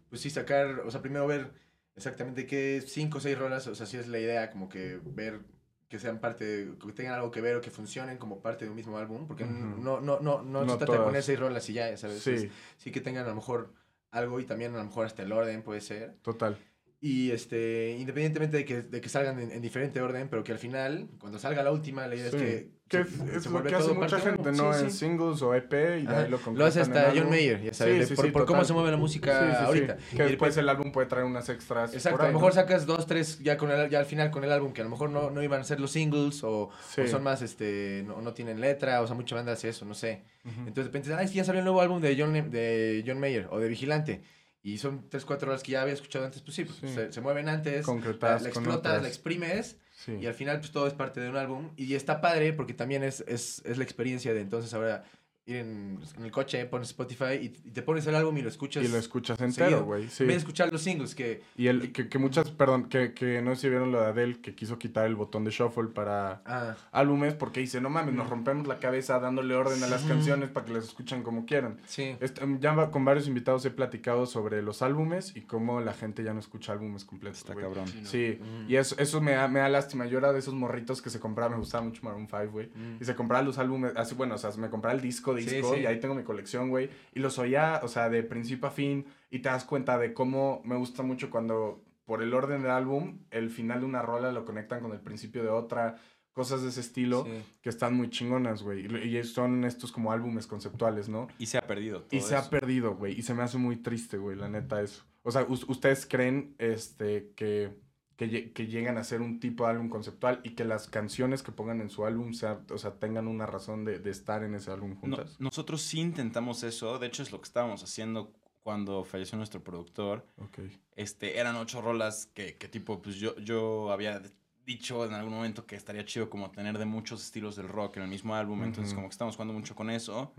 pues sí, sacar, o sea, primero ver exactamente qué cinco o seis rolas, o sea, sí es la idea, como que ver que sean parte, de- que tengan algo que ver o que funcionen como parte de un mismo álbum, porque no, no, no, no, No se trata de poner seis rolas y ya, ¿sabes? Es- Sí, sí que tengan a lo mejor algo y también a lo mejor hasta el orden puede ser. total. Y este, independientemente de que, de que salgan en, en diferente orden, pero que al final, cuando salga la última, la idea Sí. es que. Que es, lo que hace mucha gente. ¿no? Sí, en singles o EP y Ajá. ahí lo Lo hace hasta. John Mayer, ya sabes, Sí, por, cómo se mueve la música ahorita. Que Y después después- el álbum puede traer unas extras. Exacto, ahí, a lo mejor ¿no? sacas dos, tres ya, con el, ya al final con el álbum, que a lo mejor no, no iban a ser los singles o, son más, este, no, no tienen letra, o sea, mucha banda hace eso, no sé. Ujú. Entonces de repente, ay, sí, ya salió el nuevo álbum de John, de John Mayer o de Vigilante. Y son tres, cuatro horas que ya había escuchado antes, pues sí, pues, Sí. Se, se mueven antes, la, Concretadas la explotas, la exprimes Sí. y al final pues todo es parte de un álbum y está padre porque también es, es, es la experiencia de entonces ahora ir en, en el coche, pones Spotify y, y te pones el álbum y lo escuchas. Y lo escuchas entero, güey. Sí. En vez de escuchar los singles que... Y el, que, que muchas, perdón, que, que no sé si vieron lo de Adele, que quiso quitar el botón de shuffle para Ah, álbumes, porque dice, no mames, nos rompemos la cabeza dándole orden a las Sí. canciones para que las escuchen como quieran. sí. Este, ya con varios invitados he platicado sobre los álbumes y cómo la gente ya no escucha álbumes completos. Está güey. cabrón. Sí, no. Sí, Mm. y eso, eso me, da, me da lástima. Yo era de esos morritos que se compraba, me gustaba mucho Maroon 5, güey. Mm. Y se compraba los álbumes, así, bueno, o sea, me compraba el disco, Sí, disco, sí. y ahí tengo mi colección, güey. Y los oía, o sea, de principio a fin, y te das cuenta de cómo me gusta mucho cuando, por el orden del álbum, el final de una rola lo conectan con el principio de otra, cosas de ese estilo, Sí. que están muy chingonas, güey. Y, son estos como álbumes conceptuales, ¿no? Y se ha perdido todo Y se ha perdido, güey. Y se me hace muy triste, güey, la neta, eso. O sea, us- ¿ustedes creen este, que, que, que lleguen a ser un tipo de álbum conceptual y que las canciones que pongan en su álbum sea, o sea, tengan una razón de, de estar en ese álbum No, juntas. nosotros sí intentamos eso. De hecho, es lo que estábamos haciendo cuando falleció nuestro productor. Ok. Este, eran ocho rolas que, que tipo, pues yo, yo había dicho en algún momento que estaría chido como tener de muchos estilos del rock en el mismo álbum. Entonces, como que estamos jugando mucho con eso.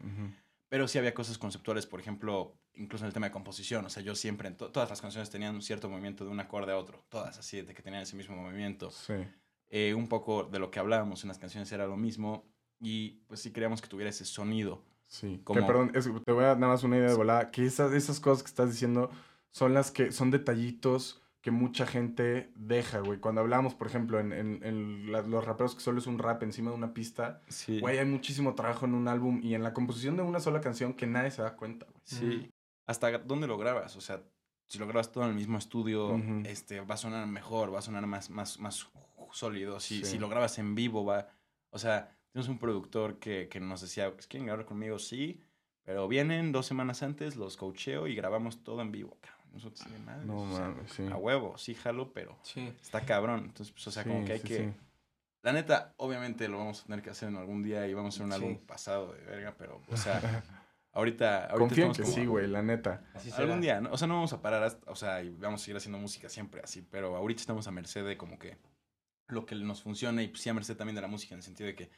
Pero sí había cosas conceptuales, por ejemplo, incluso en el tema de composición. O sea, yo siempre, en to- todas las canciones tenían un cierto movimiento de un acorde a otro. Todas así, de que tenían ese mismo movimiento. Sí. Eh, un poco de lo que hablábamos en las canciones era lo mismo. Y pues sí queríamos que tuviera ese sonido. Sí, Como- que perdón, es- te voy a dar nada más una idea de volada, que esas, esas cosas que estás diciendo son las que son detallitos que mucha gente deja, güey. Cuando hablamos, por ejemplo, en, en- en la- los raperos que solo es un rap encima de una pista, Sí. güey, hay muchísimo trabajo en un álbum y en la composición de una sola canción que nadie se da cuenta, güey. Sí. ¿Hasta dónde lo grabas? O sea, si lo grabas todo en el mismo estudio, Ujú. este, va a sonar mejor, va a sonar más, más, más sólido. Si, Sí. si lo grabas en vivo, va... O sea, tenemos un productor que, que nos decía, ¿quieren grabar conmigo? Sí, pero vienen dos semanas antes, los coacheo y grabamos todo en vivo. Nosotros, sí, madre, No o sea, sí. A huevo, sí, jalo, pero Sí. está cabrón. Entonces, pues, o sea, como Sí, que hay sí, que... sí. La neta, obviamente lo vamos a tener que hacer en algún día y vamos a hacer un Sí. álbum pasado de verga, pero, o sea, ahorita... ahorita Confío en que como- sí, güey, la neta. Así será. Algún día, ¿no? O sea, no vamos a parar, hasta- o sea, y vamos a seguir haciendo música siempre así, pero ahorita estamos a merced de como que lo que nos funcione y pues sí a merced también de la música en el sentido de que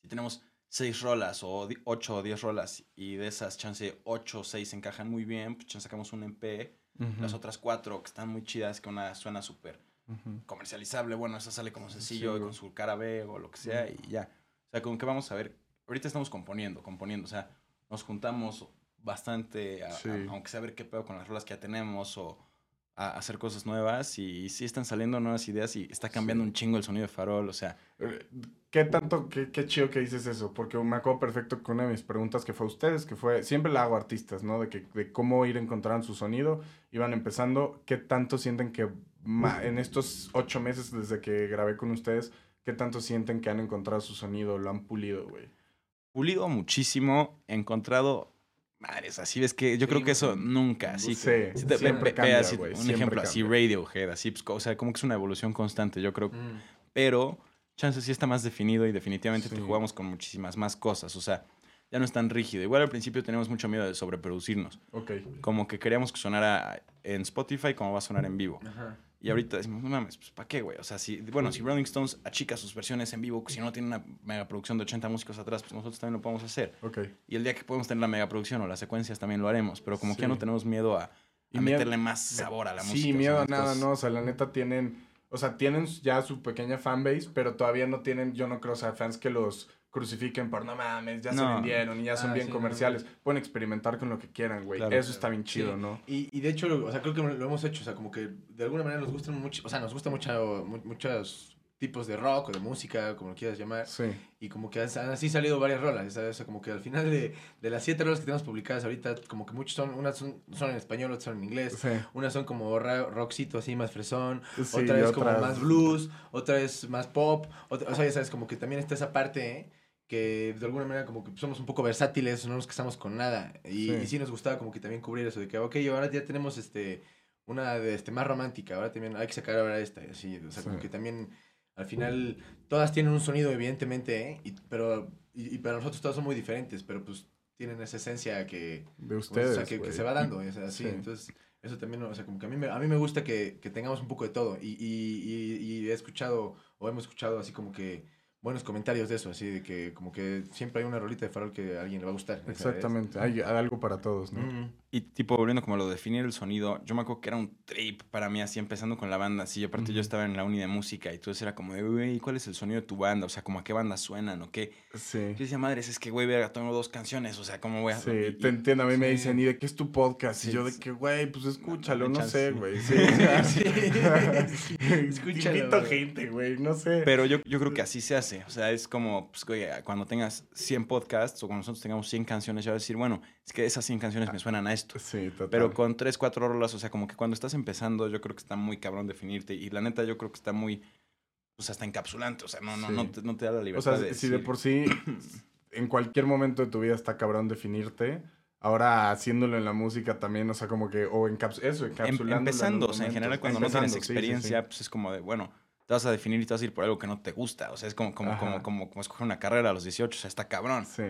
si tenemos seis rolas o ocho o diez rolas y de esas chance ocho o seis encajan muy bien, pues chance sacamos un MP, Ujú, las otras cuatro que están muy chidas, que una suena súper ujú. comercializable, bueno, esa sale como sencillo Sí, y con su cara B o lo que sea y ya. O sea, como que vamos a ver, ahorita estamos componiendo, componiendo, o sea, nos juntamos bastante, a, a- Sí. aunque sea a ver qué pedo con las rolas que ya tenemos o a hacer cosas nuevas y, sí están saliendo nuevas ideas y está cambiando Sí. un chingo el sonido de farol, o sea, Eh, ¿Qué tanto, qué, qué chido que dices eso? Porque me acuerdo perfecto que una de mis preguntas que fue a ustedes, que fue, siempre la hago a artistas, ¿no? De, que, de cómo ir encontrando su sonido, iban empezando, ¿qué tanto sienten que ma- en estos ocho meses desde que grabé con ustedes, qué tanto sienten que han encontrado su sonido, lo han pulido, güey? Pulido muchísimo, encontrado... Madres, así ves que yo Sí, creo que eso nunca, así Sí, Si te- ve- siempre ve- así, un siempre ejemplo así, cambia. Radiohead, así, pues, o sea, como que es una evolución constante, yo creo Mm. pero chance sí está más definido y definitivamente te jugamos con muchísimas más cosas, o sea, ya no es tan rígido. Igual al principio teníamos mucho miedo de sobreproducirnos, Ok. como que queríamos que sonara en Spotify como va a sonar en vivo. Ajá. Y ahorita decimos, no mames, pues ¿para qué, güey? O sea, si, bueno, si Rolling Stones achica sus versiones en vivo, si no tiene una mega producción de 80 músicos atrás, pues nosotros también lo podemos hacer. Ok. Y el día que podemos tener la mega producción o las secuencias también lo haremos, pero como que ya no tenemos miedo a, a Y miedo- meterle más sabor a la música. Sí, miedo a nada, no. O sea, la neta tienen. O sea, tienen ya su pequeña fanbase, pero todavía no tienen, yo no creo, o sea, fans que los crucifiquen por no mames, ya se vendieron y ya son Ah, bien sí, no, comerciales. Pueden experimentar con lo que quieran, güey. Claro. Eso está bien chido, Sí. ¿no? Y, y de hecho, lo- o sea, creo que lo hemos hecho, o sea, como que de alguna manera nos gustan mucho, o sea, nos gusta mucho, mu- muchos tipos de rock o de música, como lo quieras llamar, Sí. y como que han, así salido varias rolas, ¿sabes? O sea, como que al final de, de las siete rolas que tenemos publicadas ahorita, como que muchos son, unas son, son en español, otras son en inglés, Sí. unas son como ra- rockcito así más fresón, Sí, otra es como más blues, otra es más pop, otra, o sea, ya sabes, como que también está esa parte, ¿eh? Que de alguna manera como que somos un poco versátiles, no nos casamos con nada. Y Sí. y sí nos gustaba como que también cubrir eso, de que, ok, ahora ya tenemos este una de este más romántica, ahora también hay que sacar ahora esta, y así, o sea, como Sí. que también al final todas tienen un sonido evidentemente, ¿eh? y, pero y, y para nosotros todas son muy diferentes, pero pues tienen esa esencia que, De o ustedes. sea, que, que se va dando, o sea, así, Sí. entonces eso también, o sea, como que a mí me, a mí me gusta que, que tengamos un poco de todo y, y he escuchado o hemos escuchado así como que buenos comentarios de eso, así de que como que siempre hay una rolita de farol que a alguien le va a gustar. ¿sabes? Exactamente. Hay, algo para todos, ¿no? Mm. Y tipo, volviendo como lo de definir el sonido, yo me acuerdo que era un trip para mí, así empezando con la banda. Así, aparte yo estaba en la uni de música y entonces era como de, güey, ¿cuál es el sonido de tu banda? O sea, como a qué banda suenan o qué. Sí. Yo decía, madres, es que, güey, verga, tengo dos canciones, o sea, ¿cómo voy a...? Sí, y- te entiendo. A mí me dicen, ¿y de qué es tu podcast? Sí, y yo de que, güey, pues escúchalo, no sé, güey. Sí, Sí, sí. Escúchalo, Invito gente, güey, no sé. Pero yo, yo creo que así se hace. O sea, es como, pues, güey, cuando tengas 100 podcasts o cuando nosotros tengamos 100 canciones, ya vas a decir, bueno, es que esas 100 canciones me suenan a esto. Sí, total. Pero con 3, 4 rolas, o sea, como que cuando estás empezando, yo creo que está muy cabrón definirte. Y la neta, yo creo que está muy, pues, hasta encapsulante. O sea, no, no, Sí. no, te, no te da la O libertad sea, de si de por sí en cualquier momento de tu vida está cabrón definirte, ahora haciéndolo en la música también, o sea, como que, o encaps eso, Em- encapsulando. empezando, o sea, en general cuando no tienes experiencia, pues es como de, bueno, te vas a definir y te vas a ir por algo que no te gusta. O sea, es como, como, como, como, como escoger una carrera a los 18, o sea, está cabrón. Sí.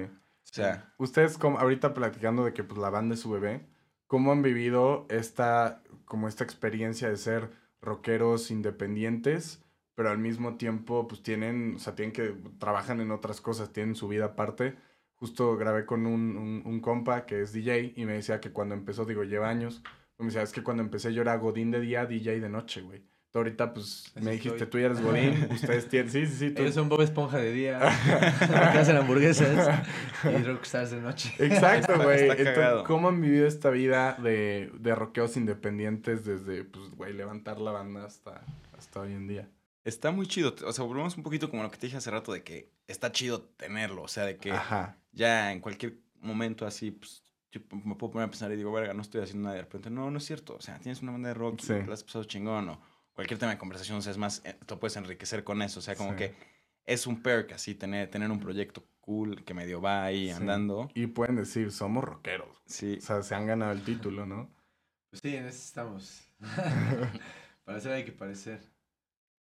O sea, Ustedes, como, ahorita platicando de que pues, la banda es su bebé, ¿cómo han vivido esta, como esta experiencia de ser rockeros independientes, pero al mismo tiempo, pues tienen, o sea, tienen que, trabajan en otras cosas, tienen su vida aparte? Justo grabé con un, un, un compa que es DJ y me decía que cuando empezó, digo, lleva años, me decía, es que cuando empecé yo era Godín de día, DJ de noche, güey. Tú ahorita, pues, Así me dijiste, estoy. tú ya eres Godín, ustedes tienen, sí, sí, sí. tú- Ellos son Bob Esponja de día, que hacen hamburguesas y rockstars de noche. Exacto, güey. Entonces. ¿cómo han vivido esta vida de, de rockeos independientes desde, pues, güey, levantar la banda hasta, hasta hoy en día? está muy chido. O sea, volvemos un poquito como lo que te dije hace rato de que está chido tenerlo. O sea, de que Ajá. ya en cualquier momento así, pues, yo me puedo poner a pensar y digo, verga, no estoy haciendo nada. Y de repente, no, no es cierto. O sea, tienes una banda de rock Sí. y la has pasado chingón. O cualquier tema de conversación, o sea, es más, eh, te lo puedes enriquecer con eso. O sea, como Sí. que es un perk así, tener, tener un proyecto cool que medio va ahí Sí. andando. Y pueden decir, somos rockeros. Sí. O sea, se han ganado el título, ¿no? Pues sí, en eso estamos. Para ser hay que parecer.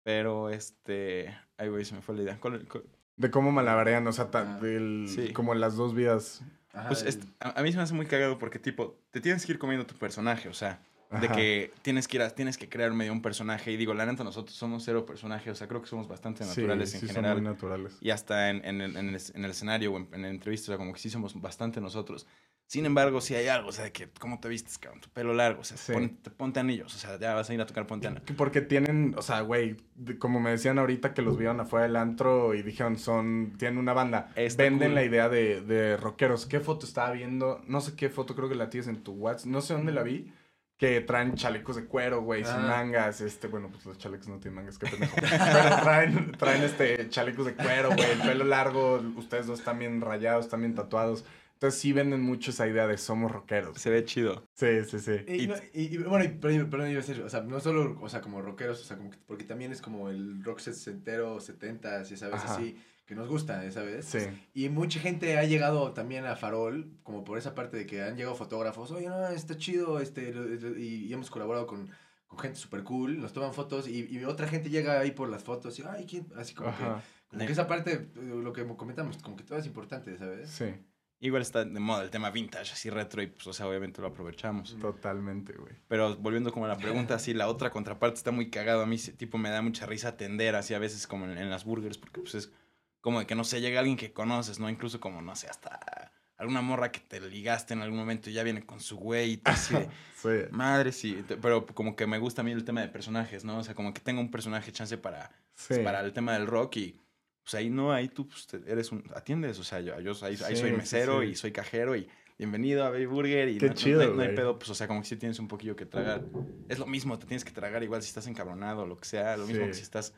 Pero este. Ay, güey, se me fue la idea. ¿Cuál- cuál- De cómo malabarean, o sea, ta- Ah, del- sí. como las dos vidas. Ajá, Pues el- es- a, a mí se me hace muy cagado porque, tipo, te tienes que ir comiendo tu personaje, o sea, de Ajá. que tienes que ir a- tienes que crear medio un personaje. Y digo, la neta, nosotros somos cero personajes, o sea, creo que somos bastante Sí, naturales sí, en son general. muy naturales. Y hasta en, en el, en el- en el escenario o en, en la entrevista, o sea, como que sí somos bastante nosotros. Sin embargo, sí hay algo, o sea, de que, ¿cómo te vistes, cabrón? Tu pelo largo, o sea, Sí. pon- te ponte anillos, o sea, ya vas a ir a tocar ponte anillos. Que Porque tienen, o sea, güey, de- como me decían ahorita que los vieron afuera del antro y dijeron, son, tienen una banda. Está Venden cool. la idea de, de rockeros. ¿Qué foto estaba viendo? No sé qué foto, creo que la tienes en tu WhatsApp. No sé dónde la vi. Que traen chalecos de cuero, güey, sin Ah. mangas. Este, bueno, pues los chalecos no tienen mangas, qué pendejo. Pero traen, traen este, chalecos de cuero, güey, el pelo largo. Ustedes dos están bien rayados, también tatuados. Entonces sí venden mucho esa idea de somos rockeros. Se ve chido. Sí, sí, sí. Y, Y- no- y- y, bueno, y, pero, pero iba a decir, o sea, no solo, o sea, como rockeros, o sea, como que, porque también es como el rock sesentero, setentas, ya sabes, Ajá. así, que nos gusta, ya sabes. Sí. Y mucha gente ha llegado también a Farol, como por esa parte de que han llegado fotógrafos, oye, no, está chido, este, y, y hemos colaborado con, con gente súper cool, nos toman fotos, y, y otra gente llega ahí por las fotos, y, ay, ¿quién? Así como que, como que esa parte, eh, lo que comentamos, como que todo es importante, ¿sabes? Sí, Igual está de moda el tema vintage, así retro, y pues, o sea, obviamente lo aprovechamos. totalmente, güey. Pero volviendo como a la pregunta, así la otra contraparte está muy cagado. A mí, tipo, me da mucha risa atender así a veces como en, en las burgers, porque pues es como de que, no sé, llega alguien que conoces, ¿no? Incluso como, no sé, hasta alguna morra que te ligaste en algún momento y ya viene con su güey y de, Sí. madre, sí. Pero como que me gusta a mí el tema de personajes, ¿no? O sea, como que tenga un personaje chance para, Sí. para el tema del rock y pues ahí no, ahí tú pues, eres un, atiendes, o sea, yo, yo ahí, soy mesero y soy cajero y bienvenido a Baby Burger y Qué no, chido, no hay- no hay güey. pedo, pues o sea, como que sí tienes un poquillo que tragar. Es lo mismo, te tienes que tragar igual si estás encabronado o lo que sea, lo mismo que si estás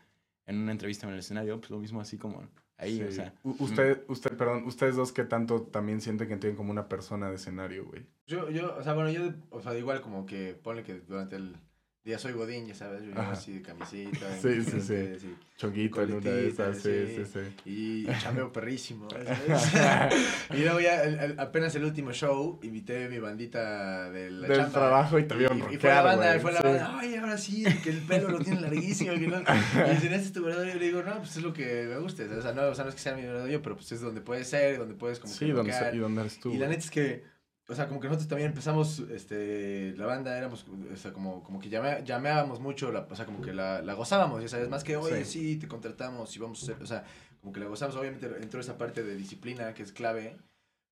en una entrevista en el escenario, pues lo mismo así como ahí, o sea. Usted, usted, perdón, ustedes dos que tanto también sienten que tienen como una persona de escenario, güey. Yo, yo, o sea, bueno, yo, o sea, igual como que ponle que durante el día soy godín, ya sabes, yo llevo así de camisita. Sí, sí, en- sí. sí. Chonguito en una de esas, sí, sí. sí, sí. Y, chambeo perrísimo. y luego ya, el- el- apenas el último show, invité a mi bandita de la Del chamba. trabajo y te vieron y, y fue la banda, güey, y fue la banda, ay, ahora sí, que el pelo lo tiene larguísimo. Que no. Y dicen, este es tu verdadero. Y yo le digo, no, pues es lo que me gusta. O sea, no, o sea, no es que sea mi verdadero yo, pero pues es donde puedes ser, donde puedes como Sí, que ¿dónde, rockear. y dónde eres tú. Y la neta es que, o sea, como que nosotros también empezamos, este, la banda éramos, o sea, como, como que llame- llameábamos mucho, la, o sea, como que la, la gozábamos, ya sabes, más que, oye, sí. te contratamos y vamos a hacer, o sea, como que la gozamos, obviamente entró esa parte de disciplina que es clave,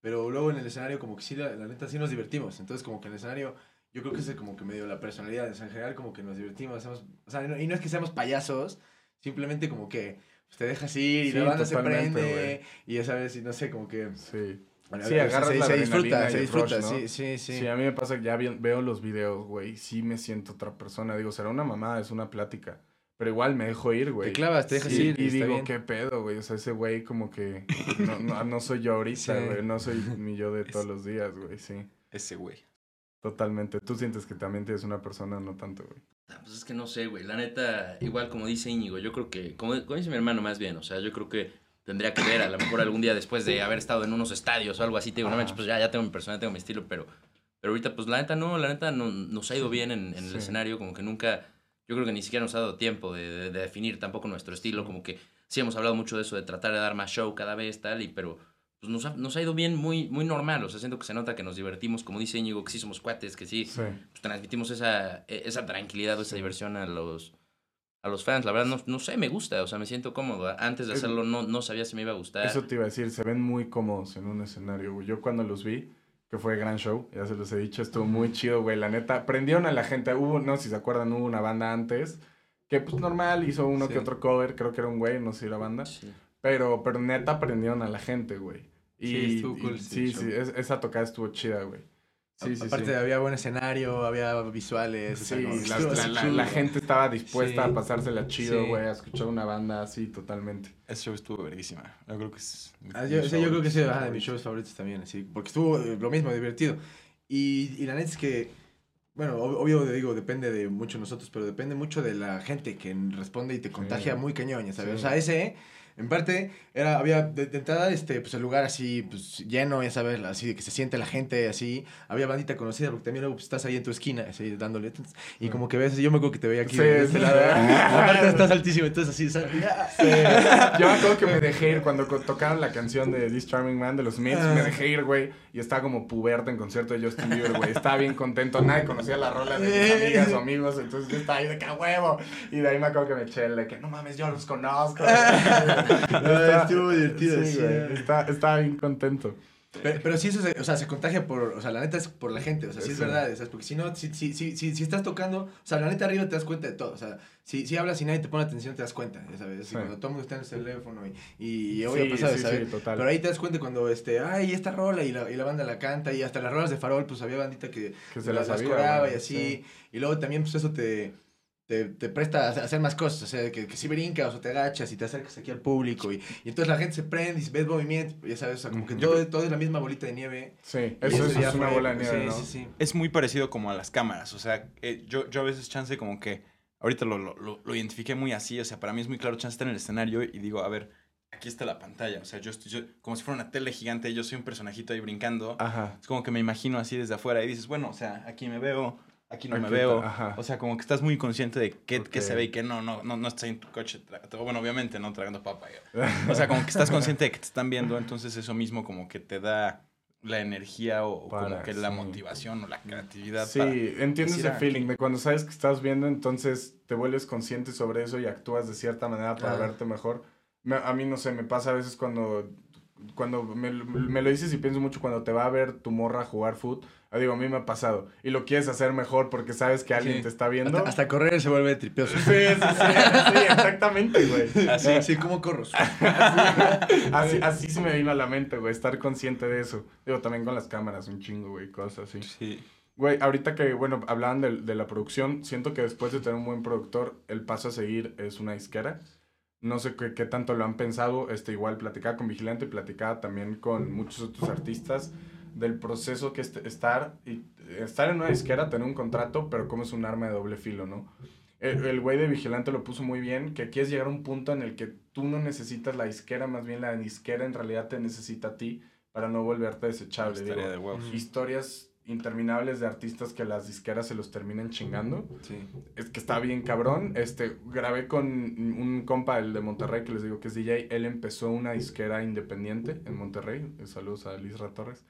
pero luego en el escenario como que sí, la, la neta sí nos divertimos, entonces como que en el escenario, yo creo que es como que medio la personalidad, o sea, en general como que nos divertimos, hacemos, o sea, y no, y no es que seamos payasos, simplemente como que pues, te dejas ir y Sí, la banda se prende, güey. y ya sabes, y no sé, como que... Sí. Sí, o sea, agarras se, la se disfruta, se disfruta, rush, ¿no? sí, sí, sí. Sí, a mí me pasa que ya vi- veo los videos, güey, sí me siento otra persona. Digo, será una mamada, es una plática. Pero igual me dejo ir, güey. Te clavas, te dejas Sí, ir y está digo, bien. qué pedo, güey. O sea, ese güey como que no, no, no soy yo ahorita, Sí. güey. No soy mi yo de Es- todos los días, güey. Sí, Ese güey. totalmente. Tú sientes que también tienes una persona, no tanto, güey. Ah, Pues es que no sé, güey. La neta, igual como dice Íñigo, yo creo que, como, como dice mi hermano más bien, o sea, yo creo que tendría que ver a lo mejor algún día después de haber estado en unos estadios o algo así. Te digo, no manches, pues ya, ya tengo mi persona, tengo mi estilo, pero, pero ahorita, pues la neta no, la neta no, nos ha ido bien en, en el Sí. escenario, como que nunca, yo creo que ni siquiera nos ha dado tiempo de, de- de definir tampoco nuestro estilo, como que sí hemos hablado mucho de eso, de tratar de dar más show cada vez, tal, y pero pues nos ha, nos ha ido bien muy, muy normal, o sea, siento que se nota que nos divertimos, como dice Íñigo, que sí somos cuates, que sí, Sí. pues, transmitimos esa, e- esa tranquilidad o esa diversión a los, a los fans. La verdad, no, no sé, me gusta, o sea, me siento cómodo. Antes de hacerlo no, no sabía si me iba a gustar. Eso te iba a decir, se ven muy cómodos en un escenario, güey. Yo cuando los vi, que fue gran show, ya se los he dicho, estuvo muy chido, güey. La neta, prendieron a la gente. Hubo, no sé si se acuerdan, hubo una banda antes que, pues normal, hizo uno Sí. que otro cover. Creo que era un güey, no sé si era banda. Sí. Pero, pero neta, prendieron a la gente, güey. Y, Sí, estuvo cool y- sí, sí, es- esa tocada estuvo chida, güey. Sí, sí, Aparte sí. había buen escenario, había visuales. o sea, Sí, como- la, estuvo la- así la- chulo. la gente estaba dispuesta Sí. a pasársela chido, Sí. güey, a escuchar una banda así totalmente. Ese show estuvo verguísima. Yo creo que es. Ah, yo, sí, show yo creo que sí, favorito. ajá, de mis shows favoritos también, sí, porque estuvo eh, lo mismo, divertido. Y, y la neta es que, bueno, ob- obvio, digo, depende de mucho de nosotros, pero depende mucho de la gente que responde y te contagia muy cañón, ya ¿sabes? Sí. O sea, ese, en parte, era, había, de, de entrada, este, pues el lugar así, pues lleno, ya sabes, así de que se siente la gente así. Había bandita conocida, porque también luego pues, estás ahí en tu esquina, así dándole, y Sí. como que ves, yo me acuerdo que te veía aquí Sí, de este sí. lado. Aparte estás altísimo, entonces así, ¿sabes? Yo me acuerdo que me dejé ir cuando tocaron la canción de This Charming Man de los Smiths. Ah. Me dejé ir, güey. Y estaba como puberta en concierto de Justin Bieber, güey. Estaba bien contento. Nadie conocía la rola de mis amigas o amigos. Entonces yo estaba ahí de que "A huevo. Y de ahí me acuerdo que me eché el de que no mames, yo los conozco. Estaba- estuvo divertido, Sí, güey. Está- bien contento. Pero, pero sí, eso se, o sea, se contagia por, o sea, la neta es por la gente, o sea, sí es verdad, ¿sabes? Porque si no, si, si, si, si, si estás tocando, o sea, la neta arriba te das cuenta de todo, o sea, si, si hablas y nadie te pone atención, te das cuenta, ya sabes, Sí. cuando todo el mundo está en el teléfono y, y, y Sí, obvio, pues, ¿sabes? sí, ¿sabes? sí, total. Pero ahí te das cuenta cuando, este, ay, esta rola y la, y la banda la canta y hasta las rolas de farol, pues había bandita que, Que se las, las y así, sí. y luego también, pues eso te... Te, te presta a hacer más cosas, o sea, que, que si brincas o te agachas y te acercas aquí al público y, y entonces la gente se prende y ves movimiento, ya sabes, o sea, como que todo, todo es la misma bolita de nieve. Sí, eso, eso ya es una fue- bola de nieve, sí, ¿no? Sí, sí, Es muy parecido como a las cámaras. O sea, eh, yo, yo a veces chance como que. Ahorita lo, lo, lo, lo identifiqué muy así. O sea, para mí es muy claro chance estar en el escenario y digo, a ver, aquí está la pantalla. O sea, yo estoy. yo- como si fuera una tele gigante, yo soy un personajito ahí brincando. Ajá. Es como que me imagino así desde afuera y dices, bueno, o sea, aquí me veo, aquí no me Aquí veo. ajá. O sea, como que estás muy consciente de qué, qué se ve y qué no, no, no, no estás en tu coche. Bueno, obviamente no tragando papa. O sea, como que estás consciente de que te están viendo, entonces eso mismo como que te da la energía o como que la motivación o la creatividad. Sí, decir, ese "Ah, feeling de cuando sabes que estás viendo, entonces te vuelves consciente sobre eso y actúas de cierta manera para verte mejor. Me- a mí, no sé, me pasa a veces cuando, cuando me, me lo dices y pienso mucho cuando te va a ver tu morra jugar foot. Ah, Digo, a mí me ha pasado. Y lo quieres hacer mejor porque sabes que alguien Sí. te está viendo. Hasta, hasta correr se vuelve tripioso. Sí, sí, sí, sí, exactamente, güey. Así. Sí, sí, ¿cómo corro? Así, así se me vino a la mente, güey, estar consciente de eso. Digo, también con las cámaras, un chingo, güey, cosas así. Sí. Güey, ahorita que, bueno, hablaban de, de la producción, siento que después de tener un buen productor, el paso a seguir es una disquera. No sé qué, qué tanto lo han pensado, este, igual platicaba con Vigilante y platicaba también con muchos otros artistas del proceso que es estar, y, estar en una disquera, tener un contrato, pero como es un arma de doble filo, ¿no? El el güey de Vigilante lo puso muy bien, que quieres llegar a un punto en el que tú no necesitas la disquera, más bien la disquera en realidad te necesita a ti para no volverte desechable. Digo de huevos. Historias interminables de artistas que las disqueras se los terminan chingando. Sí. Es que está bien cabrón. Este, grabé con un compa, el de Monterrey, que les digo que es DJ. Él empezó una disquera independiente en Monterrey. Saludos a Lisra Torres.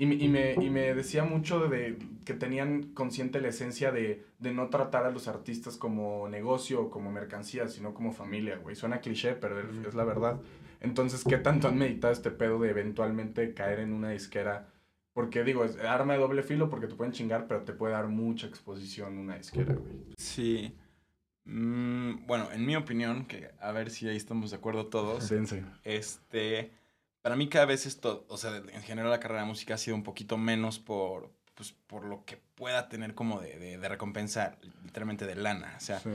Y, me- y, me, y me decía mucho de que tenían consciente la esencia de, de no tratar a los artistas como negocio o como mercancía, sino como familia, güey. Suena cliché, pero es, la verdad. Entonces, ¿qué tanto han meditado este pedo de eventualmente caer en una disquera? Porque digo, es arma de doble filo porque te pueden chingar, pero te puede dar mucha exposición una disquera, güey. Sí. Mm, bueno, en mi opinión, que a ver si ahí estamos de acuerdo todos, Dense. este, para mí cada vez esto, o sea, en general la carrera de música ha sido un poquito menos por, pues, por lo que pueda tener como de, de, de recompensa, literalmente de lana. O sea, Sí.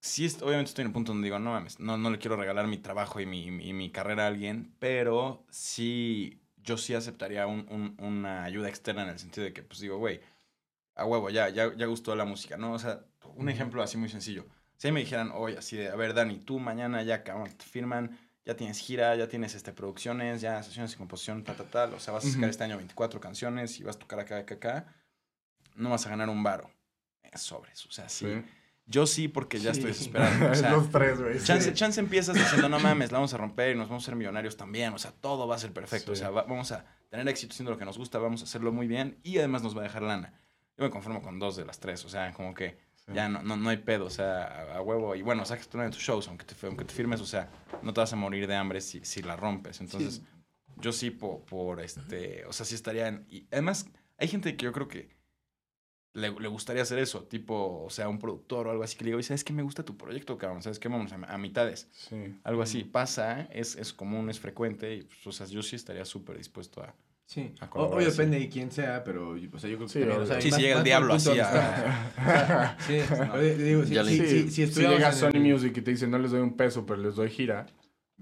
sí, obviamente estoy en el punto donde digo, no mames, no, no le quiero regalar mi trabajo y mi, mi, mi carrera a alguien, pero sí, yo sí aceptaría un- un- una ayuda externa en el sentido de que, pues digo, güey, a huevo, ya, ya, ya gustó la música, ¿no? O sea, un ejemplo así muy sencillo. Si me dijeran hoy así de, a ver, Dani, tú mañana ya, cabrón, te firman ya tienes gira, ya tienes este, producciones, ya sesiones de composición, tal, tal, tal. O sea, vas a sacar Ujú. este año 24 canciones y vas a tocar acá, acá, acá. No vas a ganar un varo. Es sobres. O sea, sí. Yo sí, porque ya estoy Sí. desesperado. O sea, Los tres, güey. Chance, sí. chance empiezas diciendo, no mames, la vamos a romper y nos vamos a ser millonarios también. O sea, todo va a ser perfecto. O Sí. sea, va- vamos a tener éxito haciendo lo que nos gusta, vamos a hacerlo muy bien y además nos va a dejar lana. Yo me conformo con dos de las tres. O sea, como que Sí. Ya no, no, no hay pedo. O sea, a, huevo. Y bueno, sacas tú una de tus shows, aunque te, aunque te firmes, o sea, no te vas a morir de hambre si, si la rompes. Entonces, yo sí por, por este, o sea, sí estaría en... Y además, hay gente que yo creo que le, le gustaría hacer eso, tipo, o sea, un productor o algo así que le digo, ¿sabes qué? Me gusta tu proyecto, cabrón, ¿sabes qué? Vamos a, a mitades. Sí. Algo así pasa, es, es común, es frecuente, y pues, o sea, yo sí estaría súper dispuesto a... Sí. Obvio depende de quién sea, pero o sea, yo creo que Sí, también, o obvio. sea, Sí, más- si llega el diablo así a-. Sí, pero digo, si, si, Sí, si, si si estuviéramos llega Sony el- Music y te dice no les doy un peso, pero les doy gira,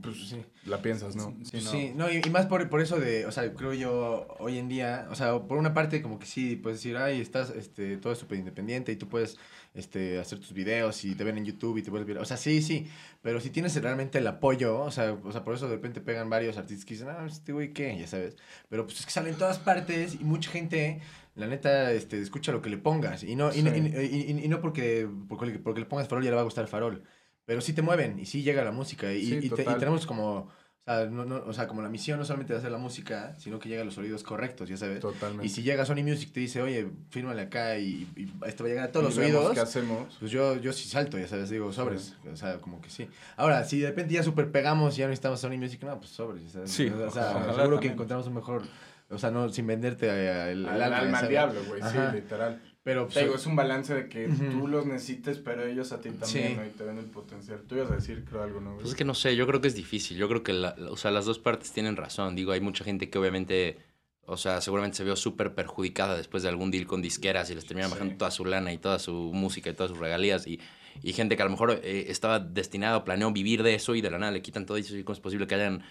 pues Sí. la piensas, ¿no? Sí, no. Sí, no, y, y más por, por eso de, o sea, creo yo hoy en día, o sea, por una parte como que sí, puedes decir, ay, estás, este, todo es súper independiente y tú puedes, este, hacer tus videos y te ven en YouTube y te ver, o sea, sí, sí, pero si tienes realmente el apoyo, o sea, o sea, por eso de repente pegan varios artistas que dicen, ah, este güey, ¿qué? Ya sabes, pero pues es que salen en todas partes y mucha gente, la neta, este, escucha lo que le pongas. Y no, y, no- Sí. y- y- y- no porque, porque, porque le pongas farol ya le va a gustar el farol, pero sí te mueven y sí llega la música y, Sí, te- tenemos como... Sea, no, no, o sea, como la misión no solamente de hacer la música, sino que llega a los oídos correctos, ya sabes. Totalmente. Y si llega Sony Music y te dice, oye, fírmale acá y, y esto va a llegar a todos Y los oídos, ¿Qué hacemos? pues yo, yo sí salto, ya sabes, digo, sobres. O sea, como que sí. Ahora, si de repente ya super pegamos y ya no necesitamos Sony Music, no, pues sobres, ya sabes. Sí, o sea, seguro que encontramos un mejor, o sea, no sin venderte a- el, Al alma, al diablo, güey, sí, literal. Pero, pues, digo, es un balance de que tú los necesites, pero ellos a ti también, Sí. ¿no? Y te ven el potencial. Tú ibas a decir, creo, algo, ¿no? Pues es que no sé, yo creo que es difícil. Yo creo que la- o sea, las dos partes tienen razón. Digo, hay mucha gente que obviamente, o sea, seguramente se vio súper perjudicada después de algún deal con disqueras y les terminan Sí. bajando toda su lana y toda su música y todas sus regalías. Y, y gente que a lo mejor eh, estaba destinado, planeó vivir de eso y de la nada le quitan todo y ¿cómo es posible que hayan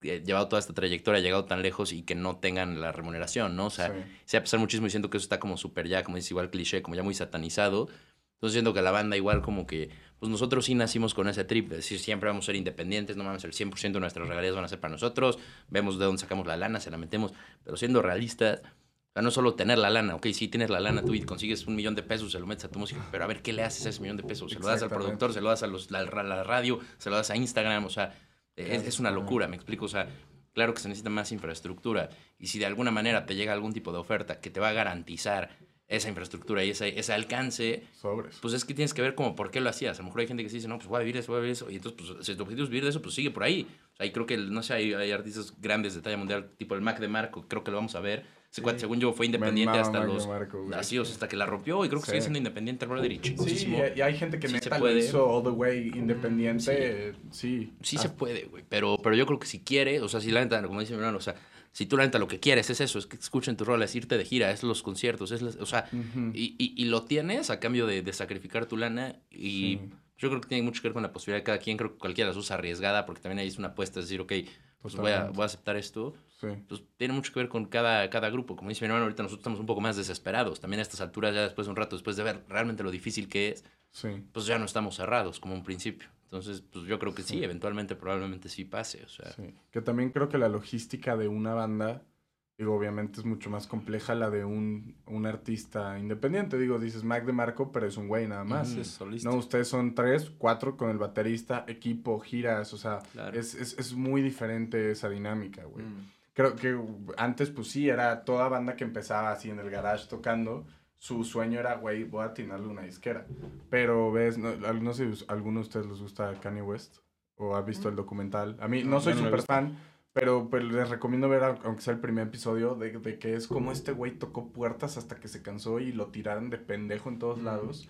llevado toda esta trayectoria, llegado tan lejos y que no tengan la remuneración, ¿no? O sea, Sí. se va a pesar muchísimo y siento que eso está como súper ya, como dices, igual cliché, como ya muy satanizado. Entonces siento que la banda igual como que, pues nosotros sí nacimos con ese trip, de decir siempre vamos a ser independientes, no mames, el 100% de nuestras regalías van a ser para nosotros, vemos de dónde sacamos la lana, se la metemos, pero siendo realistas, o sea, no solo tener la lana, ok, sí tienes la lana tú y consigues un millón de pesos, se lo metes a tu música, pero a ver, ¿qué le haces a ese millón de pesos? Se lo das al productor, se lo das a los, la, la radio, se lo das a Instagram, o sea, es, es una locura, me explico, o sea, claro que se necesita más infraestructura y si de alguna manera te llega algún tipo de oferta que te va a garantizar esa infraestructura y ese, ese alcance, Sobres. pues es que tienes que ver como por qué lo hacías. A lo mejor hay gente que se dice, no, pues voy a vivir eso, voy a vivir eso. Y entonces, pues, si tu objetivo es vivir de eso, pues sigue por ahí. O sea, y creo que, no sé, hay, hay artistas grandes de talla mundial, tipo el Mac de Marco, creo que lo vamos a ver. Cuate, según yo, fue independiente mama hasta Mac de los... Marco, así, o sea, hasta que la rompió y creo que Sí. sigue siendo independiente el brother y Sí, y hay gente que Sí se neta lo puede. hizo all the way independiente. Sí. Sí Ah, se puede, güey. Pero, pero yo creo que si quiere, o sea, si la neta, como dice mi hermano, o sea, si tú la neta lo que quieres es eso, es que escuchen tu rola, es irte de gira, es los conciertos, es, las- o sea, y, y, y lo tienes a cambio de, de sacrificar tu lana y Sí. yo creo que tiene mucho que ver con la posibilidad de cada quien, creo que cualquiera las usa arriesgada porque también ahí es una apuesta, es decir, ok, pues voy a, voy a aceptar esto, Sí. pues tiene mucho que ver con cada, cada grupo, como dice mi hermano, ahorita nosotros estamos un poco más desesperados, también a estas alturas ya después de un rato, después de ver realmente lo difícil que es, Sí. pues ya no estamos cerrados como un principio. Entonces, pues yo creo que sí, Sí. eventualmente probablemente sí pase, o sea. Sí. Que también creo que la logística de una banda, digo, obviamente es mucho más compleja la de un, un artista independiente. Digo, dices Mac de Marco, pero es un güey nada más. Ujú. Es solista. No, ustedes son tres, cuatro con el baterista, equipo, giras, o sea, Claro. es, es, es muy diferente esa dinámica, güey. Mm. Creo que antes, pues sí, era toda banda que empezaba así en el garage tocando. Su sueño era, güey, voy a atinarle una disquera. Pero ves, no, no sé si alguno de ustedes les gusta Kanye West o ha visto el documental. A mí no, No, soy no súper fan, pero, pero les recomiendo ver, aunque sea el primer episodio, de, de que es como este güey tocó puertas hasta que se cansó y lo tiraron de pendejo en todos Mm. lados.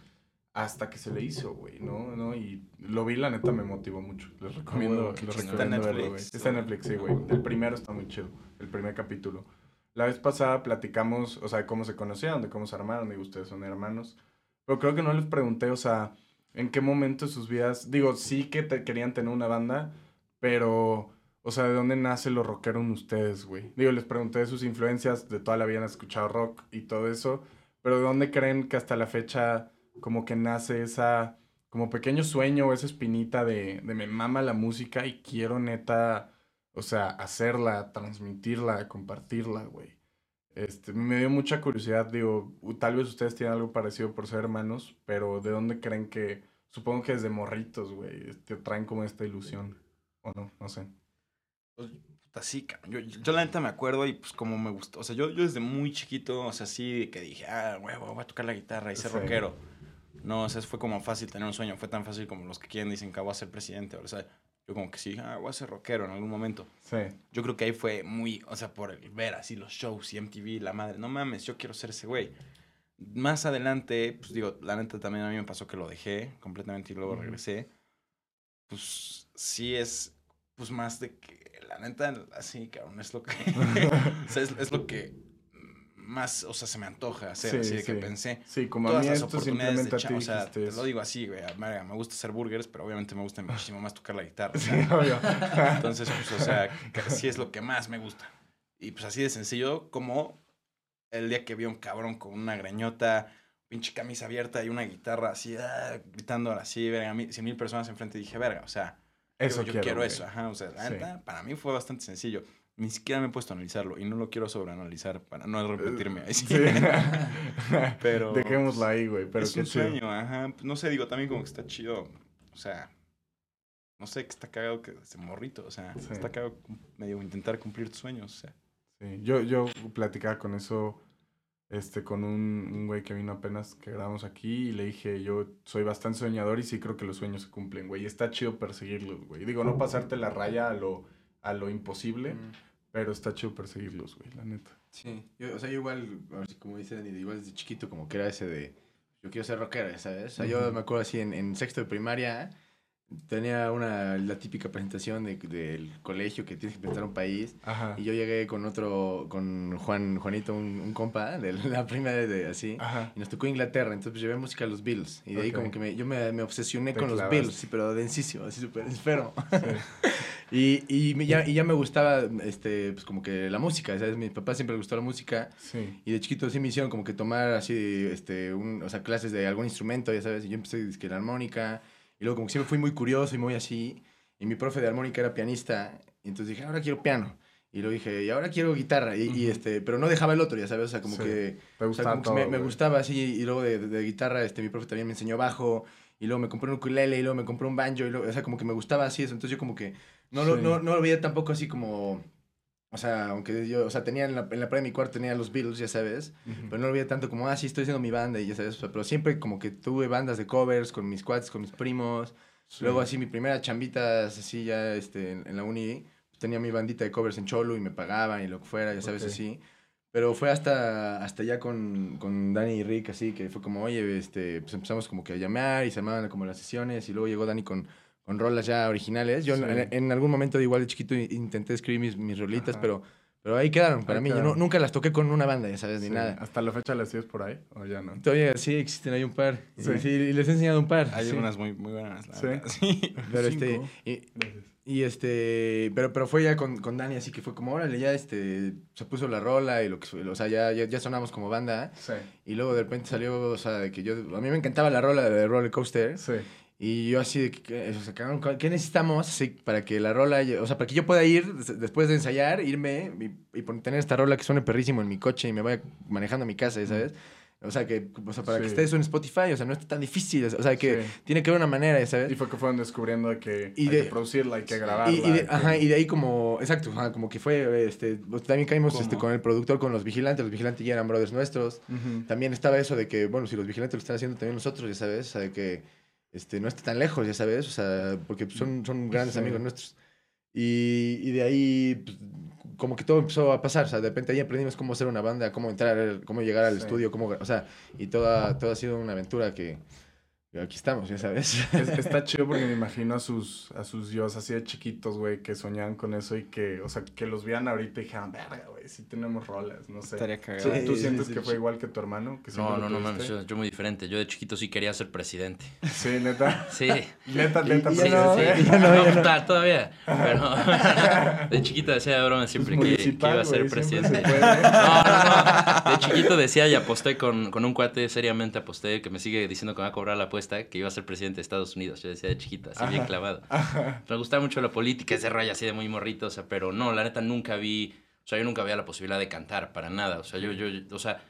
Hasta que se le hizo, güey, ¿no? ¿no? Y lo vi, la neta me motivó mucho. Les recomiendo, les chingón. recomiendo ¿Está en verlo, güey. Netflix? Está en Netflix, sí, güey. El primero está muy chido. El primer capítulo. La vez pasada platicamos, o sea, cómo se conocieron, de cómo se armaron. Digo, ustedes son hermanos. Pero creo que no les pregunté, o sea, en qué momento de sus vidas. Digo, sí que querían tener una banda, pero. O sea, ¿de dónde nace lo rockero en ustedes, güey? Digo, les pregunté de sus influencias, de toda la vida han escuchado rock y todo eso, pero ¿de dónde creen que hasta la fecha como que nace esa como pequeño sueño o esa espinita de, de me mama la música y quiero neta, o sea, hacerla, transmitirla, compartirla, güey. Este, me dio mucha curiosidad, digo, tal vez ustedes tienen algo parecido por ser hermanos, pero ¿de dónde creen que, supongo que desde morritos, güey, este, traen como esta ilusión? ¿O no? No sé. Puta, sí, cabrón. Yo, yo la neta me acuerdo y pues como me gustó. O sea, yo, yo desde muy chiquito, o sea, sí que dije, ah, huevo, voy a tocar la guitarra y ser Sí. rockero. No, o sea, fue como fácil tener un sueño. Fue tan fácil como los que quieren dicen que voy a ser presidente. O sea, yo como que sí, ah, voy a ser rockero en algún momento. Sí. Yo creo que ahí fue muy, o sea, por el ver así los shows y MTV, la madre, no mames, yo quiero ser ese güey. Más adelante, pues digo, la neta también a mí me pasó que lo dejé completamente y luego regresé. Pues sí es, pues más de que, la neta, así, cabrón, es lo que, o sea, es, es lo que más, o sea, se me antoja hacer, Sí, así de que sí. pensé. Sí, como a Todas mí las oportunidades de a ti o sea, te lo digo así, güey, verga, me gusta hacer burgers, pero obviamente me gusta muchísimo más tocar la guitarra. Sí, obvio. entonces, pues, o sea, que sí es lo que más me gusta. Y pues así de sencillo como el día que vi a un cabrón con una greñota, pinche camisa abierta y una guitarra así, ah, gritando así, verga, cien mil personas enfrente, dije, verga, o sea, Eso yo, yo quiero, quiero eso, ajá, o sea, la neta, para mí fue bastante sencillo. Ni siquiera me he puesto a analizarlo y no lo quiero sobreanalizar para no repetirme. ahí sí. Sí. Pero- Dejémoslo ahí, güey. Pero es un chido. sueño, ajá. pues, No sé, digo, también como que está chido. O sea, no sé, que está cagado que se morrito. O sea, Sí. está cagado medio intentar cumplir tus sueños. O sea, Sí, yo, yo platicaba con eso este, con un, un güey que vino apenas que grabamos aquí y le dije, yo soy bastante soñador y sí creo que los sueños se cumplen, güey. Y está chido perseguirlos, güey. Digo, no pasarte la raya a lo, a lo imposible, Mm. Pero está chido perseguirlos, güey, la neta. Sí, yo, o sea, yo igual, como dice Dani, igual desde chiquito como que era ese de, yo quiero ser rockero, ¿sabes? O sea, yo Ujú. me acuerdo así en, en sexto de primaria, tenía una, la típica presentación de- del colegio que tienes que presentar un país, Ajá. y yo llegué con otro, con Juan, Juanito, un, un compa de la primaria de así, Ajá. y nos tocó Inglaterra, entonces pues, llevé música a los Beatles, y de ahí Ok. como que me, yo me, me obsesioné Te con los. Beatles, sí, pero densísimo, así súper enfermo. Sí. Y, y, me- ya, y ya me gustaba, este, pues como que la música, ¿sabes? Mi papá siempre le gustó la música. Sí. Y de chiquito sí me hicieron como que tomar así, este, un, o sea, clases de algún instrumento, ya sabes. Y yo empecé dizque, la armónica. Y luego como que siempre fui muy curioso y muy así. Y mi profe de armónica era pianista. Y entonces dije, ahora quiero piano. Y luego dije, y ahora quiero guitarra. Y, y, Ujú. este, pero no dejaba el otro, ya sabes. O sea, como Sí. que... O sea, que me, gustaba así. Y luego de, de- de guitarra, este, mi profe también me enseñó bajo. Y luego me compré un ukulele y luego me compré un banjo. Y luego, o sea, como que me gustaba así eso. Entonces yo como que no, lo, Sí. no, no lo veía tampoco así como... O sea, aunque yo, o sea, tenía en la, en la pared de mi cuarto tenía los Beatles, ya sabes. Ujú. Pero no lo veía tanto como, ah, sí, estoy haciendo mi banda y ya sabes. o sea, pero siempre como que tuve bandas de covers con mis cuates, con mis primos. Sí. Luego así mi primera chambita, así ya este, en, en la uni, pues, tenía mi bandita de covers en Cholo y me pagaban y lo que fuera, ya sabes, Ok. así. Pero fue hasta, hasta ya con, con Dani y Rick, así, que fue como, oye, este, pues empezamos como que a llamar y se armaban como las sesiones y luego llegó Dani con, con rolas ya originales. Yo en- Sí. en, en algún momento igual de chiquito intenté escribir mis, mis rolitas, Ajá. pero, pero ahí quedaron para Ahí mí. Yo quedaron. no- nunca las toqué con una banda, ya sabes, ni Sí. nada. ¿Hasta la fecha las tienes por ahí? ¿O ya no? Todavía sí existen, hay un par. Sí. Sí, y les he enseñado un par. hay sí. unas muy, muy buenas. La Sí. verdad. sí. Pero este, y, y este, pero, pero fue ya con, con Dani, así que fue como, órale, ya este, se puso la rola y lo que, fue- o sea, ya, ya, ya sonamos como banda. Sí. Y luego de repente salió, o sea, de que yo, a mí me encantaba la rola de Roller Coaster. Sí. Y yo así de que, o sea, ¿qué necesitamos así para que la rola, o sea, para que yo pueda ir des- después de ensayar, irme y, y tener esta rola que suene perrísimo en mi coche y me vaya manejando a mi casa, ¿sabes? O sea, que, o sea, para que esté eso en Spotify, o sea, no está tan difícil, o sea, que Sí. tiene que haber una manera, ¿sabes? Y fue que fueron descubriendo de que Y hay de- que producirla, hay que grabarla. Y, y de, que- ajá, y de ahí como, exacto, ajá, como que fue, este, pues, también caímos ¿Cómo? este, con el productor, con los vigilantes, los vigilantes ya eran brothers nuestros. También estaba eso de que, bueno, si los vigilantes lo están haciendo también nosotros, ya sabes, o sea, de que este, no está tan lejos, ya sabes, o sea, porque pues, son, son grandes Sí. amigos nuestros. Y, y de ahí, pues, como que todo empezó a pasar, o sea, de repente ahí aprendimos cómo hacer una banda, cómo entrar, cómo llegar al Sí. estudio, cómo, o sea, y toda, toda ha sido una aventura que aquí estamos, ya sabes. Es- está chido porque me imagino a sus, a sus dios así de chiquitos, güey, que soñaban con eso y que, o sea, que los vean ahorita y dijeran, verga, güey, sí tenemos rolas, no sé. Estaría ¿Tú, cagado. Sí, tú sí, sientes sí, que sí. fue igual que tu hermano? Que No, no, no mames, yo, yo muy diferente. Yo de chiquito sí quería ser presidente. Sí, neta. Sí. Neta, neta. pero no, sí. no, no. todavía. Pero de chiquito decía de broma siempre que, iba a ser presidente. No, no, no. De chiquito decía y aposté con, con un cuate, seriamente aposté, que me sigue diciendo que me va a cobrar la apuesta. Que iba a ser presidente de Estados Unidos. Yo decía de chiquito, así bien Ajá. clavado. Ajá. Me gustaba mucho la política, ese rollo así de muy morrito, o sea, pero no, la neta nunca vi, o sea, yo nunca veía la posibilidad de cantar para nada, o sea, yo, yo, o sea,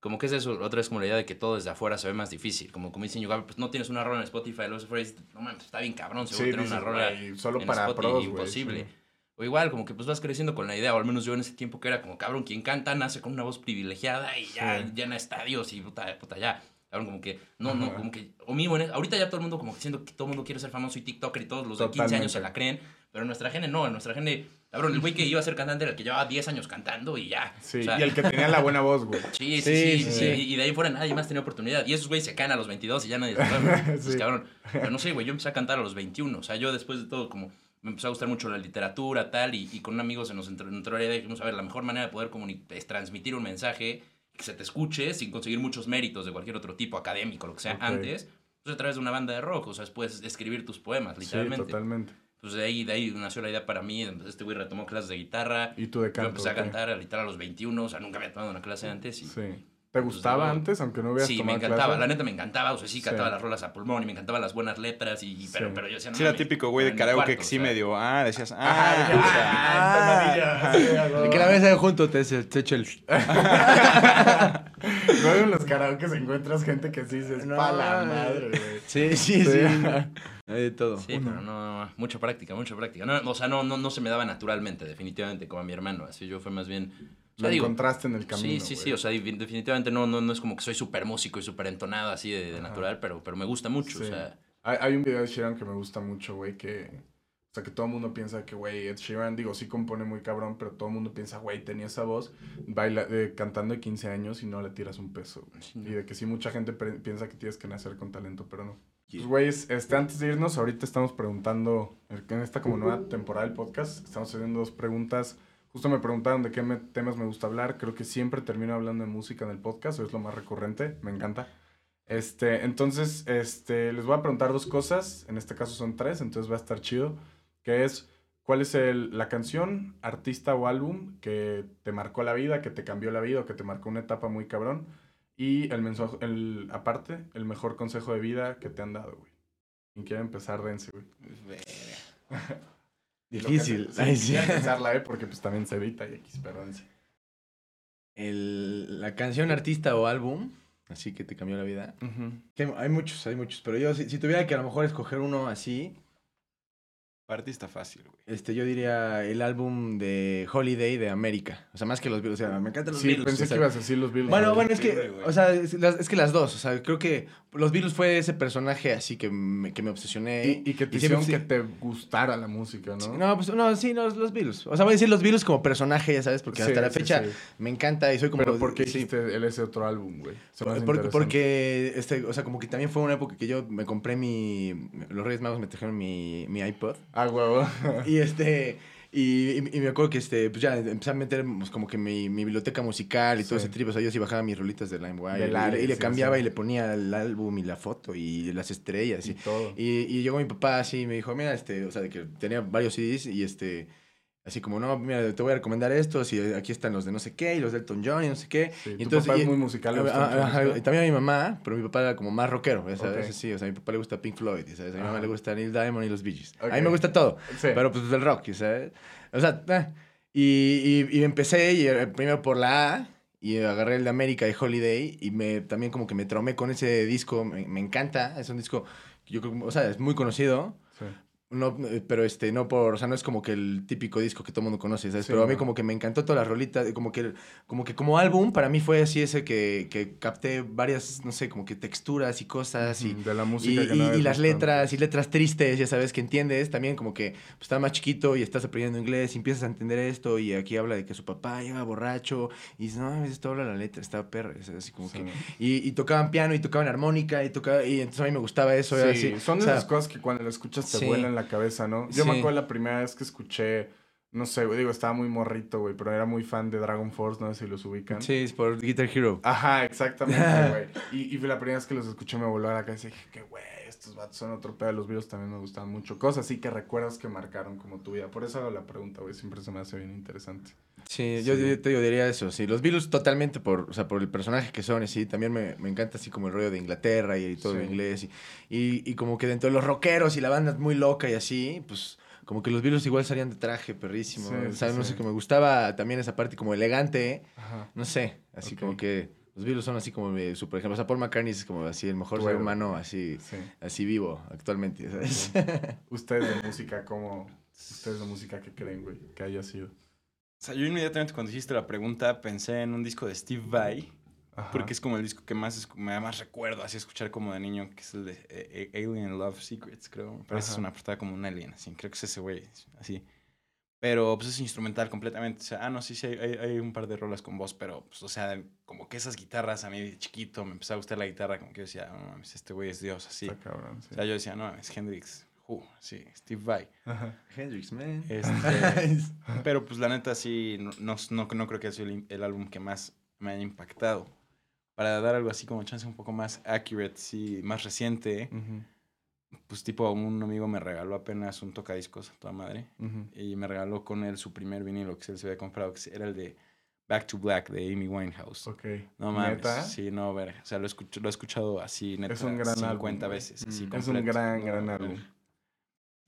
como que es eso, otra vez como la idea de que todo desde afuera se ve más difícil, como, como dicen, yo, pues no tienes una rola en Spotify, luego se fuera y dices, no mames, está bien cabrón, seguro Sí, tener una rola güey, solo en para Spotify, pros, imposible. sí. O igual, como que pues vas creciendo con la idea, o al menos yo en ese tiempo que era como, cabrón, quien canta nace con una voz privilegiada y ya Sí. llena estadios y puta, puta, ya. Cabrón, como que, no, no, como que, o mismo, en ahorita ya todo el mundo como que siento que todo el mundo quiere ser famoso y TikToker y todos los de 15 años se la creen, pero en nuestra gente no, en nuestra gente, cabrón, el güey que iba a ser cantante era el que llevaba 10 años cantando y ya. Sí, O sea, y el que tenía la buena voz, güey. Sí, sí, Sí, sí. Y, de ahí fuera nadie más tenía oportunidad. Y esos güeyes se caen a los 22 y ya nadie. Pues Sí. cabrón. Pero no sé, güey, yo empecé a cantar a los 21. O sea, yo después de todo, como me empezó a gustar mucho la literatura, tal, y, y con un amigo se nos entró, entró la idea de dijimos, a ver, la mejor manera de poder es transmitir un mensaje que se te escuche sin conseguir muchos méritos de cualquier otro tipo, académico, lo que sea, antes. Pues a través de una banda de rock, o sea, puedes escribir tus poemas, Sí, literalmente. totalmente. pues de ahí, de ahí nació la idea para mí. Este güey retomó clases de guitarra. Y tú de Yo canto. empecé a cantar a guitarra a los 21, o sea, nunca había tomado una clase antes. Y, Sí. ¿Te gustaba luego- antes, aunque no hubieras Sí, me encantaba, clases? la neta me encantaba, o sea, sí cantaba Sí. las rolas a pulmón y me encantaban las buenas letras, y, y- pero, Sí. pero yo decía, no Sí, era típico güey de karaoke que sí o sea, medio, ah, decías, ah, ah, empanadilla. Sí, a El huevo. que la ves ahí junto te, te, echa el... Luego en los karaoke encuentras gente que sí se No, pa' la madre, güey. Sí, sí, sí. de todo. Sí, pero no, mucha práctica, mucha práctica. No, o sea, no, no, no se me daba naturalmente, definitivamente, como a mi hermano. Así yo fue más bien. O sea, Lo digo, encontraste en el camino, sí, sí, sí. O sea, definitivamente no, no, no es como que soy súper músico y súper entonado así de, de natural, pero, pero me gusta mucho. O sea, Hay, hay un video de Sheeran que me gusta mucho, güey, que... O sea, que todo el mundo piensa que, güey, Ed Sheeran, digo, sí compone muy cabrón, pero todo el mundo piensa, güey, tenía esa voz baila, eh, cantando de 15 años y no le tiras un peso. Y de que sí, mucha gente piensa que tienes que nacer con talento, pero no. Yeah. Pues, güey, este, antes de irnos, ahorita estamos preguntando, en esta como nueva temporada del podcast, estamos haciendo dos preguntas. Justo me preguntaron de qué me- temas me gusta hablar. Creo que siempre termino hablando de música en el podcast, es lo más recurrente, me encanta. Este, entonces, este, les voy a preguntar dos cosas, en este caso son tres, entonces va a estar chido, que es, ¿cuál es el- la canción, artista o álbum que te marcó la vida, que te cambió la vida o que te marcó una etapa muy cabrón? Y el mensaje, el, aparte, el mejor consejo de vida que te han dado, güey. Quien quiera empezar, dense, güey. Que Difícil. se- Ay, sí, sí. pensarla, eh, porque pues también se evita y X, pero dense. El- la canción, artista o álbum, así que te cambió la vida. Que hay, hay muchos, hay muchos, pero yo si, si tuviera que a lo mejor escoger uno así, Artista fácil, güey. este, yo diría el álbum de Holiday de América. O sea, más que los Beatles. O sea, me encantan los Sí, Beatles. pensé o sea, que ibas a decir los Beatles. Bueno, bueno, es que, o sea, es que las dos, o sea, creo que los Beatles fue ese personaje así que me, que me obsesioné. Y, y que te y hicieron que te gustara la música, ¿no? No, pues no, sí, no, los Beatles. O sea, voy a decir los Beatles como personaje, ya sabes, porque Sí, hasta la fecha me encanta y soy como... Pero ¿por qué hiciste el ese otro álbum, güey? Porque, este, o sea, como que también fue una época que yo me compré mi... Los Reyes Magos me trajeron mi, mi iPod. Ah, huevo. Y este... Y, y- y me acuerdo que este, pues ya empecé a meter pues, como que mi, mi biblioteca musical y todo ese trip. O sea, yo sí bajaba mis rolitas de LimeWire. Y, y le cambiaba y le ponía el álbum y la foto y las estrellas. y Y, todo. y, y llegó mi papá así y me dijo, mira, este, o sea, de que tenía varios CDs y este, así como, no, mira, te voy a recomendar estos y aquí están los de no sé qué y los de Elton John y no sé qué. Sí, y tu entonces- papá y- es muy musical. la ajá, música. y también a mi mamá, pero mi papá era como más rockero, ¿sabes? Ok. Sí, o sea, a mi papá le gusta Pink Floyd, ¿sabes? A mi mamá Ajá. le gusta Neil Diamond y los Bee Gees. A Ok. mí me gusta todo, Sí. pero pues del rock, ¿sabes? O sea, eh. y, y, y empecé y, eh, primero por la A y agarré el de América de Holiday y me también como que me traumé con ese disco, me, me encanta, es un disco yo creo, o sea, es muy conocido. Sí. No, eh, pero este, no por, o sea, no es como que el típico disco que todo el mundo conoce, ¿sabes? Sí, pero a mí no. como que me encantó todas las rolitas, como que, como que como álbum, para mí fue así ese que, que capté varias, no sé, como que texturas y cosas y, de la y, música que y- las letras, y letras tristes, ya sabes, que entiendes, también como que pues, estás más chiquito y estás aprendiendo inglés y empiezas a entender esto y aquí habla de que su papá llega borracho y dices, no, esto habla la letra, está perra, así como que... Y, y tocaban piano y tocaban armónica y tocaba, y entonces a mí me gustaba eso. Sí, así, son o de sea, esas cosas que cuando lo escuchas te vuelan la cabeza, ¿no? Yo me acuerdo la primera vez que escuché, no sé, güey, digo, estaba muy morrito, güey, pero era muy fan de Dragon Force, no sé si los ubican. Sí, es por Guitar Hero. Ajá, exactamente, güey. Y, y la primera vez que los escuché me voló a la cabeza y dije, que güey, estos vatos son otro pedo. Los Beatles también me gustaban mucho. Cosas así que recuerdas que marcaron como tu vida. Por eso hago la pregunta, güey, siempre se me hace bien interesante. Sí, yo, Sí. yo te diría eso. Sí, los Beatles totalmente por, o sea, por el personaje que son y sí, también me, me encanta así como el rollo de Inglaterra y, todo Sí. inglés y, y, y como que dentro de los rockeros y la banda es muy loca y así, pues como que los Beatles igual salían de traje, perrísimo. Sí, o sí, sea, no sí. sé, que me gustaba también esa parte como elegante, Ajá. no sé, así como que los Beatles son así como mi super ejemplo. O sea, Paul McCartney es como así el mejor ser humano así, Sí. así vivo actualmente, ¿sabes? Ustedes de música, ¿cómo? Ustedes de música, ¿qué creen, güey? Que haya sido. O sea, yo inmediatamente cuando hiciste la pregunta pensé en un disco de Steve Vai, Ajá. porque es como el disco que más me da más recuerdo, así escuchar como de niño, que es el de eh, eh, Alien Love Secrets, creo. Parece que es una portada como un alien, así. Creo que es ese güey, así. Pero pues es instrumental completamente. O sea, ah, no, sí, sí, hay, hay- un par de rolas con voz, pero pues, o sea, como que esas guitarras a mí de chiquito me empezó a gustar la guitarra, como que yo decía, no mames, este güey es Dios, así. Está cabrón, sí. O sea, yo decía, no, es Hendrix, uh, sí, Steve Vai. Ajá. Hendrix, man. Este, pero pues la neta sí, no, no, no, creo que sea el, el álbum que más me haya impactado. Para dar algo así como chance un poco más accurate, sí, más reciente, pues tipo un amigo me regaló apenas un tocadiscos a toda madre. Y me regaló con él su primer vinilo que él se había comprado, que era el de Back to Black de Amy Winehouse. Ok. No mames. ¿Neta? Sí, no, verga. O sea, lo, escucho, lo he escuchado así, neta, Es un gran 50 álbum, güey. veces. así, Mm. Es un gran, No, gran álbum.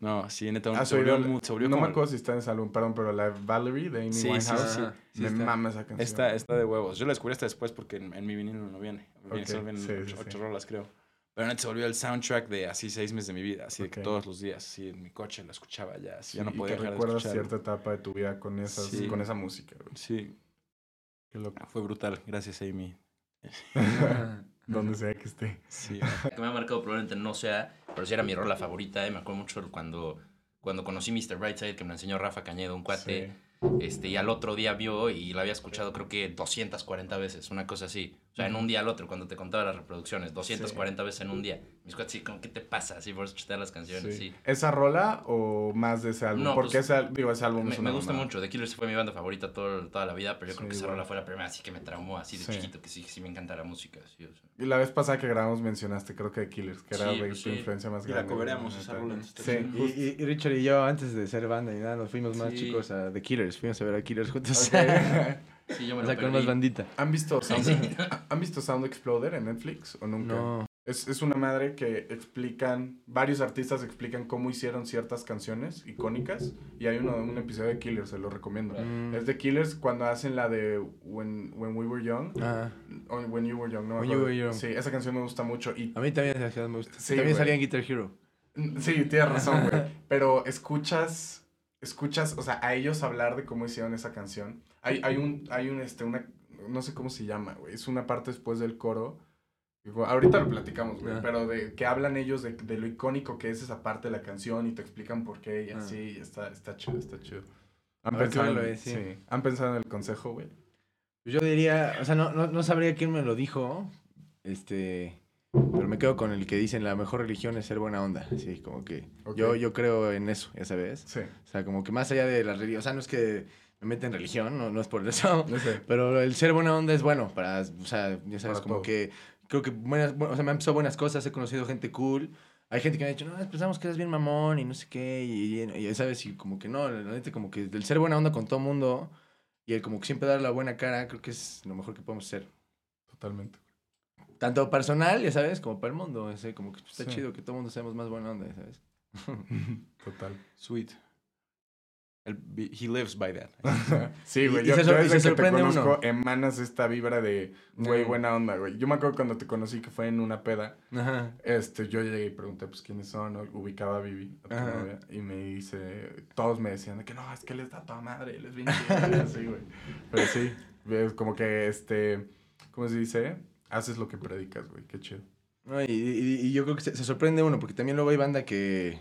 No, sí, neta, ¿Has se volvió, oído? mu- se volvió no como me acuerdo si está en ese álbum, perdón, pero la Valerie de Amy Sí, Winehouse. sí. Me mama esa canción. Está, está de huevos. Yo la descubrí hasta después porque en, en mi vinilo no viene. Viene- Ok, Solo vienen ocho, ocho rolas, creo. Pero neta se volvió el soundtrack de así seis meses de mi vida. Así de que todos los días, así en mi coche la escuchaba ya. Así Sí, ya no y podía que dejar de recuerdas cierta etapa de tu vida con, esas, con esa música. Sí, Qué loco. fue brutal. Gracias, Amy. Donde sea que esté. Sí. que me ha marcado probablemente no sea, pero sí era mi rola favorita. eh. Me acuerdo mucho cuando, cuando conocí Mr. Brightside, que me lo enseñó Rafa Cañedo, un cuate. Este, y al otro día vio y la había escuchado creo que 240 veces, una cosa así. O sea, en un día al otro, cuando te contaba las reproducciones, 240 veces en un día. Mis cuates, sí, ¿qué te pasa? Así por escuchar las canciones, Sí. sí. ¿Esa rola o más de ese álbum? No, Porque pues, ese, digo, ese álbum Me, es me una gusta mamada. mucho. The Killers fue mi banda favorita todo- toda la vida, pero yo Sí, creo que esa igual. rola fue la primera así que me traumó así de Sí. chiquito, que sí, sí me encanta la música. sí, o sea. Y la vez pasada que grabamos mencionaste, creo que de Killers, que era Sí, pues tu sí. influencia más Y la grande. güey, cobereamos la esa rola, entonces Sí, está Y, y- Richard y yo, antes de ser banda y nada, nos fuimos más Sí. chicos a The Killers. Fuimos a ver a Killers juntos. Ok. Sí, yo me o lo sea, con perdí. más bandita. ¿Han visto Sound, Sí. ¿Han visto Sound Exploder en Netflix o nunca? No. Es, es una madre que explican, varios artistas explican cómo hicieron ciertas canciones icónicas y hay uno, un episodio de Killers, se lo recomiendo. Mm. Es de Killers cuando hacen la de When, When We Were Young, Ah, o When You Were Young, no me You acuerdo. Were Young. Sí, esa canción me gusta mucho y a mí también esa canción me gusta. Sí, también güey. salía en Guitar Hero. Mm, Sí, tienes razón, güey. Pero escuchas, escuchas, o sea, a ellos hablar de cómo hicieron esa canción. Hay, hay un, hay un, este, una, no sé cómo se llama, güey. Es una parte después del coro. Ahorita lo platicamos, güey. Ah. Pero de que hablan ellos de, de lo icónico que es esa parte de la canción y te explican por qué y Ah. así. y está, está chido, está chido. ¿Han pensado, sí. sí. ¿Han pensado en el consejo, güey? Pues yo diría, o sea, no, no, no sabría quién me lo dijo, este, pero me quedo con el que dicen la mejor religión es ser buena onda, así como que yo, yo creo en eso, ya sabes, Sí. o sea, como que más allá de la religión, o sea, no es que me meta en religión, no, no es por eso, No sé. pero el ser buena onda es bueno para, o sea, ya sabes, Para como todo. que creo que buenas, bueno, o sea, me han pasado buenas cosas, he conocido gente cool. Hay gente que me ha dicho, no, pensamos que eres bien mamón y no sé qué, y, ya sabes, y como que no, la neta, como que el ser buena onda con todo mundo y el como que siempre dar la buena cara, creo que es lo mejor que podemos hacer. Totalmente. Tanto personal, ya sabes, como para el mundo, sea, como que está Sí. chido que todo el mundo seamos más buena onda, ya ¿sabes? Total. Sweet. El, he lives by that. Sí, güey. y Yo, se yo sor- y desde que te conozco uno. emanas esta vibra de, güey, buena onda, güey. Yo me acuerdo cuando te conocí que fue en una peda. Ajá. Este, yo llegué y pregunté, pues, quiénes son, ubicaba a Vivi, a tu novia, y me dice, todos me decían de que no, es que él está toda madre, él es bien chido", y así, güey. Pero sí, es como que, este, ¿cómo se dice? Haces lo que predicas, güey, qué chido. No, y, y- y yo creo que se, se sorprende uno, porque también luego hay banda que,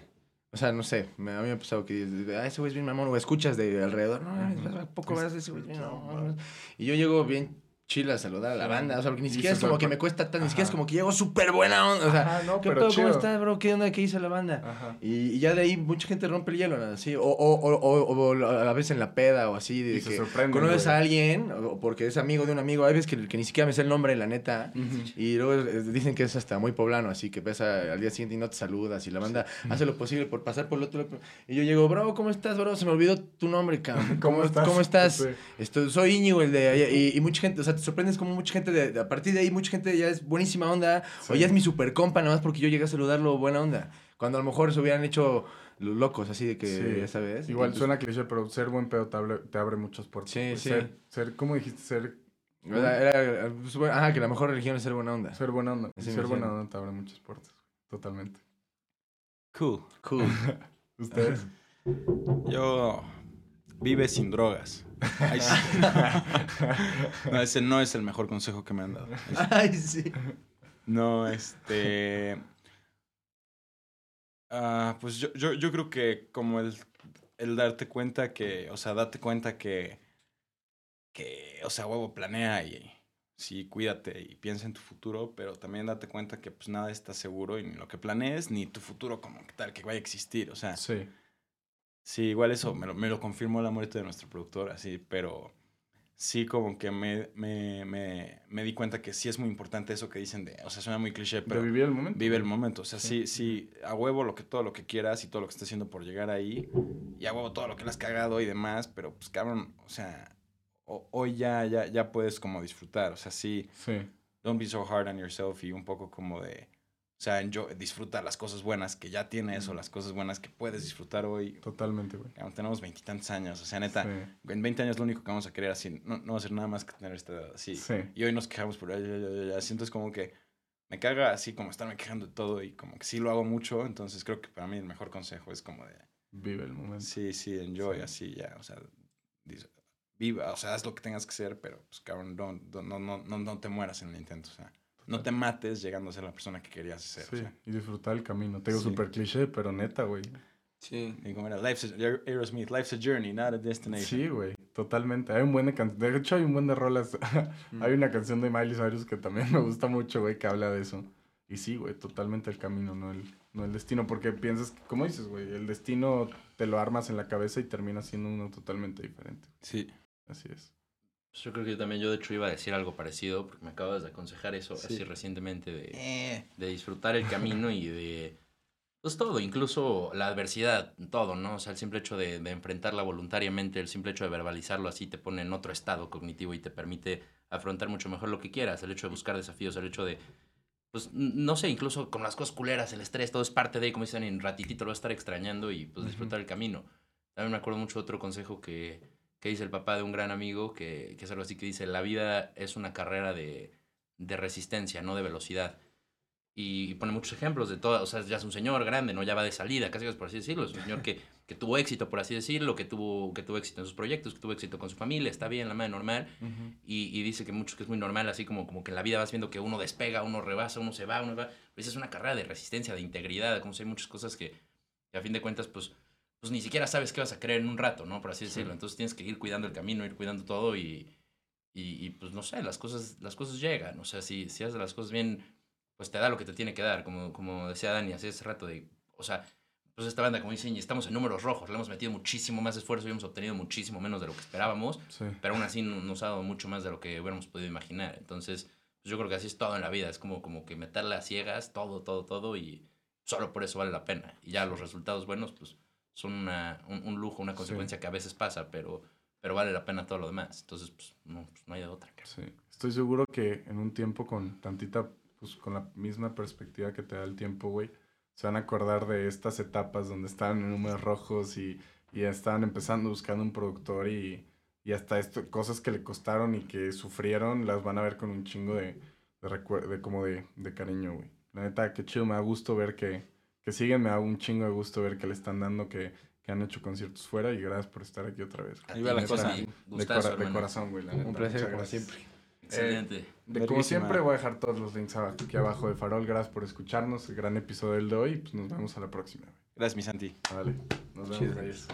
o sea, no sé, me, a mí me ha pasado que ah, ese güey es bien mamón, o escuchas de alrededor, no. ¿a poco Es- verás ese güey es no? Y yo llego bien chill a saludar a la banda. O sea, porque ni siquiera es como que me cuesta tan, ni siquiera es como que llego súper buena onda. O sea, no, ¿qué pedo? ¿Cómo estás, bro? ¿Qué onda? ¿Qué hizo la banda? Y, ya de ahí mucha gente rompe el hielo. Así, o, o, o, o, o a veces en la peda o así, de se que sorprenden, conoces a alguien, o porque es amigo de un amigo, hay veces que, ni siquiera me sé el nombre, la neta, y luego dicen que es hasta muy poblano, así que pesa al día siguiente y no te saludas, y la banda hace lo posible por pasar por el otro lado. Y yo llego, bro, ¿cómo estás, bro? Se me olvidó tu nombre, cabrón. ¿Cómo estás? ¿Cómo estás? Sí. Esto, soy Íñigo, el de y, y mucha gente, o sea, te sorprendes como mucha gente, de, de- a partir de ahí, mucha gente ya es buenísima onda, o ya es mi super compa, nada más porque yo llegué a saludarlo buena onda. Cuando a lo mejor se hubieran hecho los locos, así de que, Sí. ya sabes. Igual pues, suena cliché, pero ser buen pedo te abre, te abre muchas puertas. Sí, sí. Ser, ser, ¿cómo dijiste? Ser, Era, era- pues, ajá, que la mejor religión es ser buena onda. ser buena onda. Ser buena onda te abre muchas puertas. Totalmente. Cool. Cool. ¿Ustedes? Yo vive sin drogas. Sí. No, ese no es el mejor consejo que me han dado. Ay, sí. No, este. ah, pues yo, yo, yo creo que como el, el darte cuenta que, o sea, date cuenta que, que, o sea, huevo, planea y sí, cuídate y piensa en tu futuro, pero también date cuenta que pues nada está seguro y ni lo que planees, ni tu futuro como que tal que vaya a existir, o sea, Sí. Sí, igual eso me lo, me lo confirmó la muerte de nuestro productor, así, pero sí como que me, me, me, me di cuenta que sí es muy importante eso que dicen de, o sea, suena muy cliché, pero de vivir el momento. vive el momento, o sea, Sí. sí, sí, a huevo lo que todo lo que quieras y todo lo que estés haciendo por llegar ahí, y a huevo todo lo que le has cagado y demás, pero pues cabrón, o sea, ho- hoy ya, ya, ya puedes como disfrutar, o sea, sí, Sí. don't be so hard on yourself y un poco como de, o sea, enjoy- disfruta las cosas buenas que ya tienes o las cosas buenas que puedes disfrutar hoy, Totalmente, güey. Cabrón, tenemos veintitantos años, o sea, neta, Sí. en 20 años lo único que vamos a querer así, no, no va a ser nada más que tener esta edad así. Sí. Y hoy nos quejamos por, así, entonces como que me caga así como estarme quejando de todo y como que sí lo hago mucho, entonces creo que para mí el mejor consejo es como de, Vive el momento. sí, sí, enjoy, Sí. así ya, o sea, viva, o sea, haz lo que tengas que hacer, pero pues cabrón, no, no, no, no te mueras en el intento, o sea, no te mates llegando a ser la persona que querías ser, Sí, o sea. y disfrutar el camino. Te digo Sí. súper cliché, pero neta, güey. Sí. Y como era, life's a, Aerosmith, life's a journey, not a destination. Sí, güey, totalmente. Hay un buen de can- De hecho, hay un buen de rolas. Mm. hay una canción de Miley Cyrus que también me gusta mucho, güey, que habla de eso. Y sí, güey, totalmente el camino, no el, no el destino. Porque piensas, ¿cómo dices, güey? El destino te lo armas en la cabeza y termina siendo uno totalmente diferente. Sí. Así es. Pues yo creo que yo también, yo de hecho iba a decir algo parecido, porque me acabas de aconsejar eso Sí. así recientemente, de, Eh. de disfrutar el camino y de, pues todo, incluso la adversidad, todo, ¿no? O sea, el simple hecho de, de enfrentarla voluntariamente, el simple hecho de verbalizarlo así te pone en otro estado cognitivo y te permite afrontar mucho mejor lo que quieras, el hecho de buscar desafíos, el hecho de, pues, no sé, incluso con las cosas culeras, el estrés, todo es parte de, como dicen, en ratitito lo vas a estar extrañando y pues disfrutar el camino. También me acuerdo mucho de otro consejo que, que dice el papá de un gran amigo, que, que es algo así que dice, la vida es una carrera de, de resistencia, no de velocidad. Y, pone muchos ejemplos de todo, o sea, ya es un señor grande, ¿no? Ya va de salida, casi por así decirlo, es un señor que, que tuvo éxito, por así decirlo, que tuvo, que tuvo éxito en sus proyectos, que tuvo éxito con su familia, está bien, la madre normal, y, y dice que mucho que es muy normal, así como, como que en la vida vas viendo que uno despega, uno rebasa, uno se va, uno va, pues es una carrera de resistencia, de integridad, como si hay muchas cosas que, que a fin de cuentas, pues, pues ni siquiera sabes qué vas a creer en un rato, ¿no? Por así decirlo. Entonces tienes que ir cuidando el camino, ir cuidando todo y, y, y, pues no sé, las cosas, las cosas llegan. O sea, si, si haces las cosas bien, pues te da lo que te tiene que dar, como, como decía Dani hace ese rato de, o sea, pues esta banda, como dicen, estamos en números rojos, le hemos metido muchísimo más esfuerzo y hemos obtenido muchísimo menos de lo que esperábamos, Sí. pero aún así no- nos ha dado mucho más de lo que hubiéramos podido imaginar. Entonces, pues yo creo que así es todo en la vida, es como, como que meterle a ciegas, todo, todo, todo, y solo por eso vale la pena. Y ya los resultados buenos, pues son una, un, un lujo, una Sí. consecuencia que a veces pasa, pero, pero vale la pena todo lo demás. Entonces, pues no, pues, no hay de otra. cara. Sí. Estoy seguro que en un tiempo con tantita, pues con la misma perspectiva que te da el tiempo, güey, se van a acordar de estas etapas donde estaban en números rojos y, y estaban empezando buscando un productor y, y hasta esto, cosas que le costaron y que sufrieron, las van a ver con un chingo de, de, recuer- de como de, de cariño, güey. La neta, qué chido, me da gusto ver que, que siguen, me da un chingo de gusto ver que le están dando, que, que han hecho conciertos fuera y gracias por estar aquí otra vez. Ahí va la cosa. De, gustazo, cora- de corazón, güey, la neta. Un placer, Muchas como gracias. siempre. Excelente. De como siempre voy a dejar todos los links aquí abajo de Farol. Gracias por escucharnos. El gran episodio del de hoy. y Pues nos vemos a la próxima. güey. Gracias, mi Santi. Vale. Nos vemos. Chido. Reyes.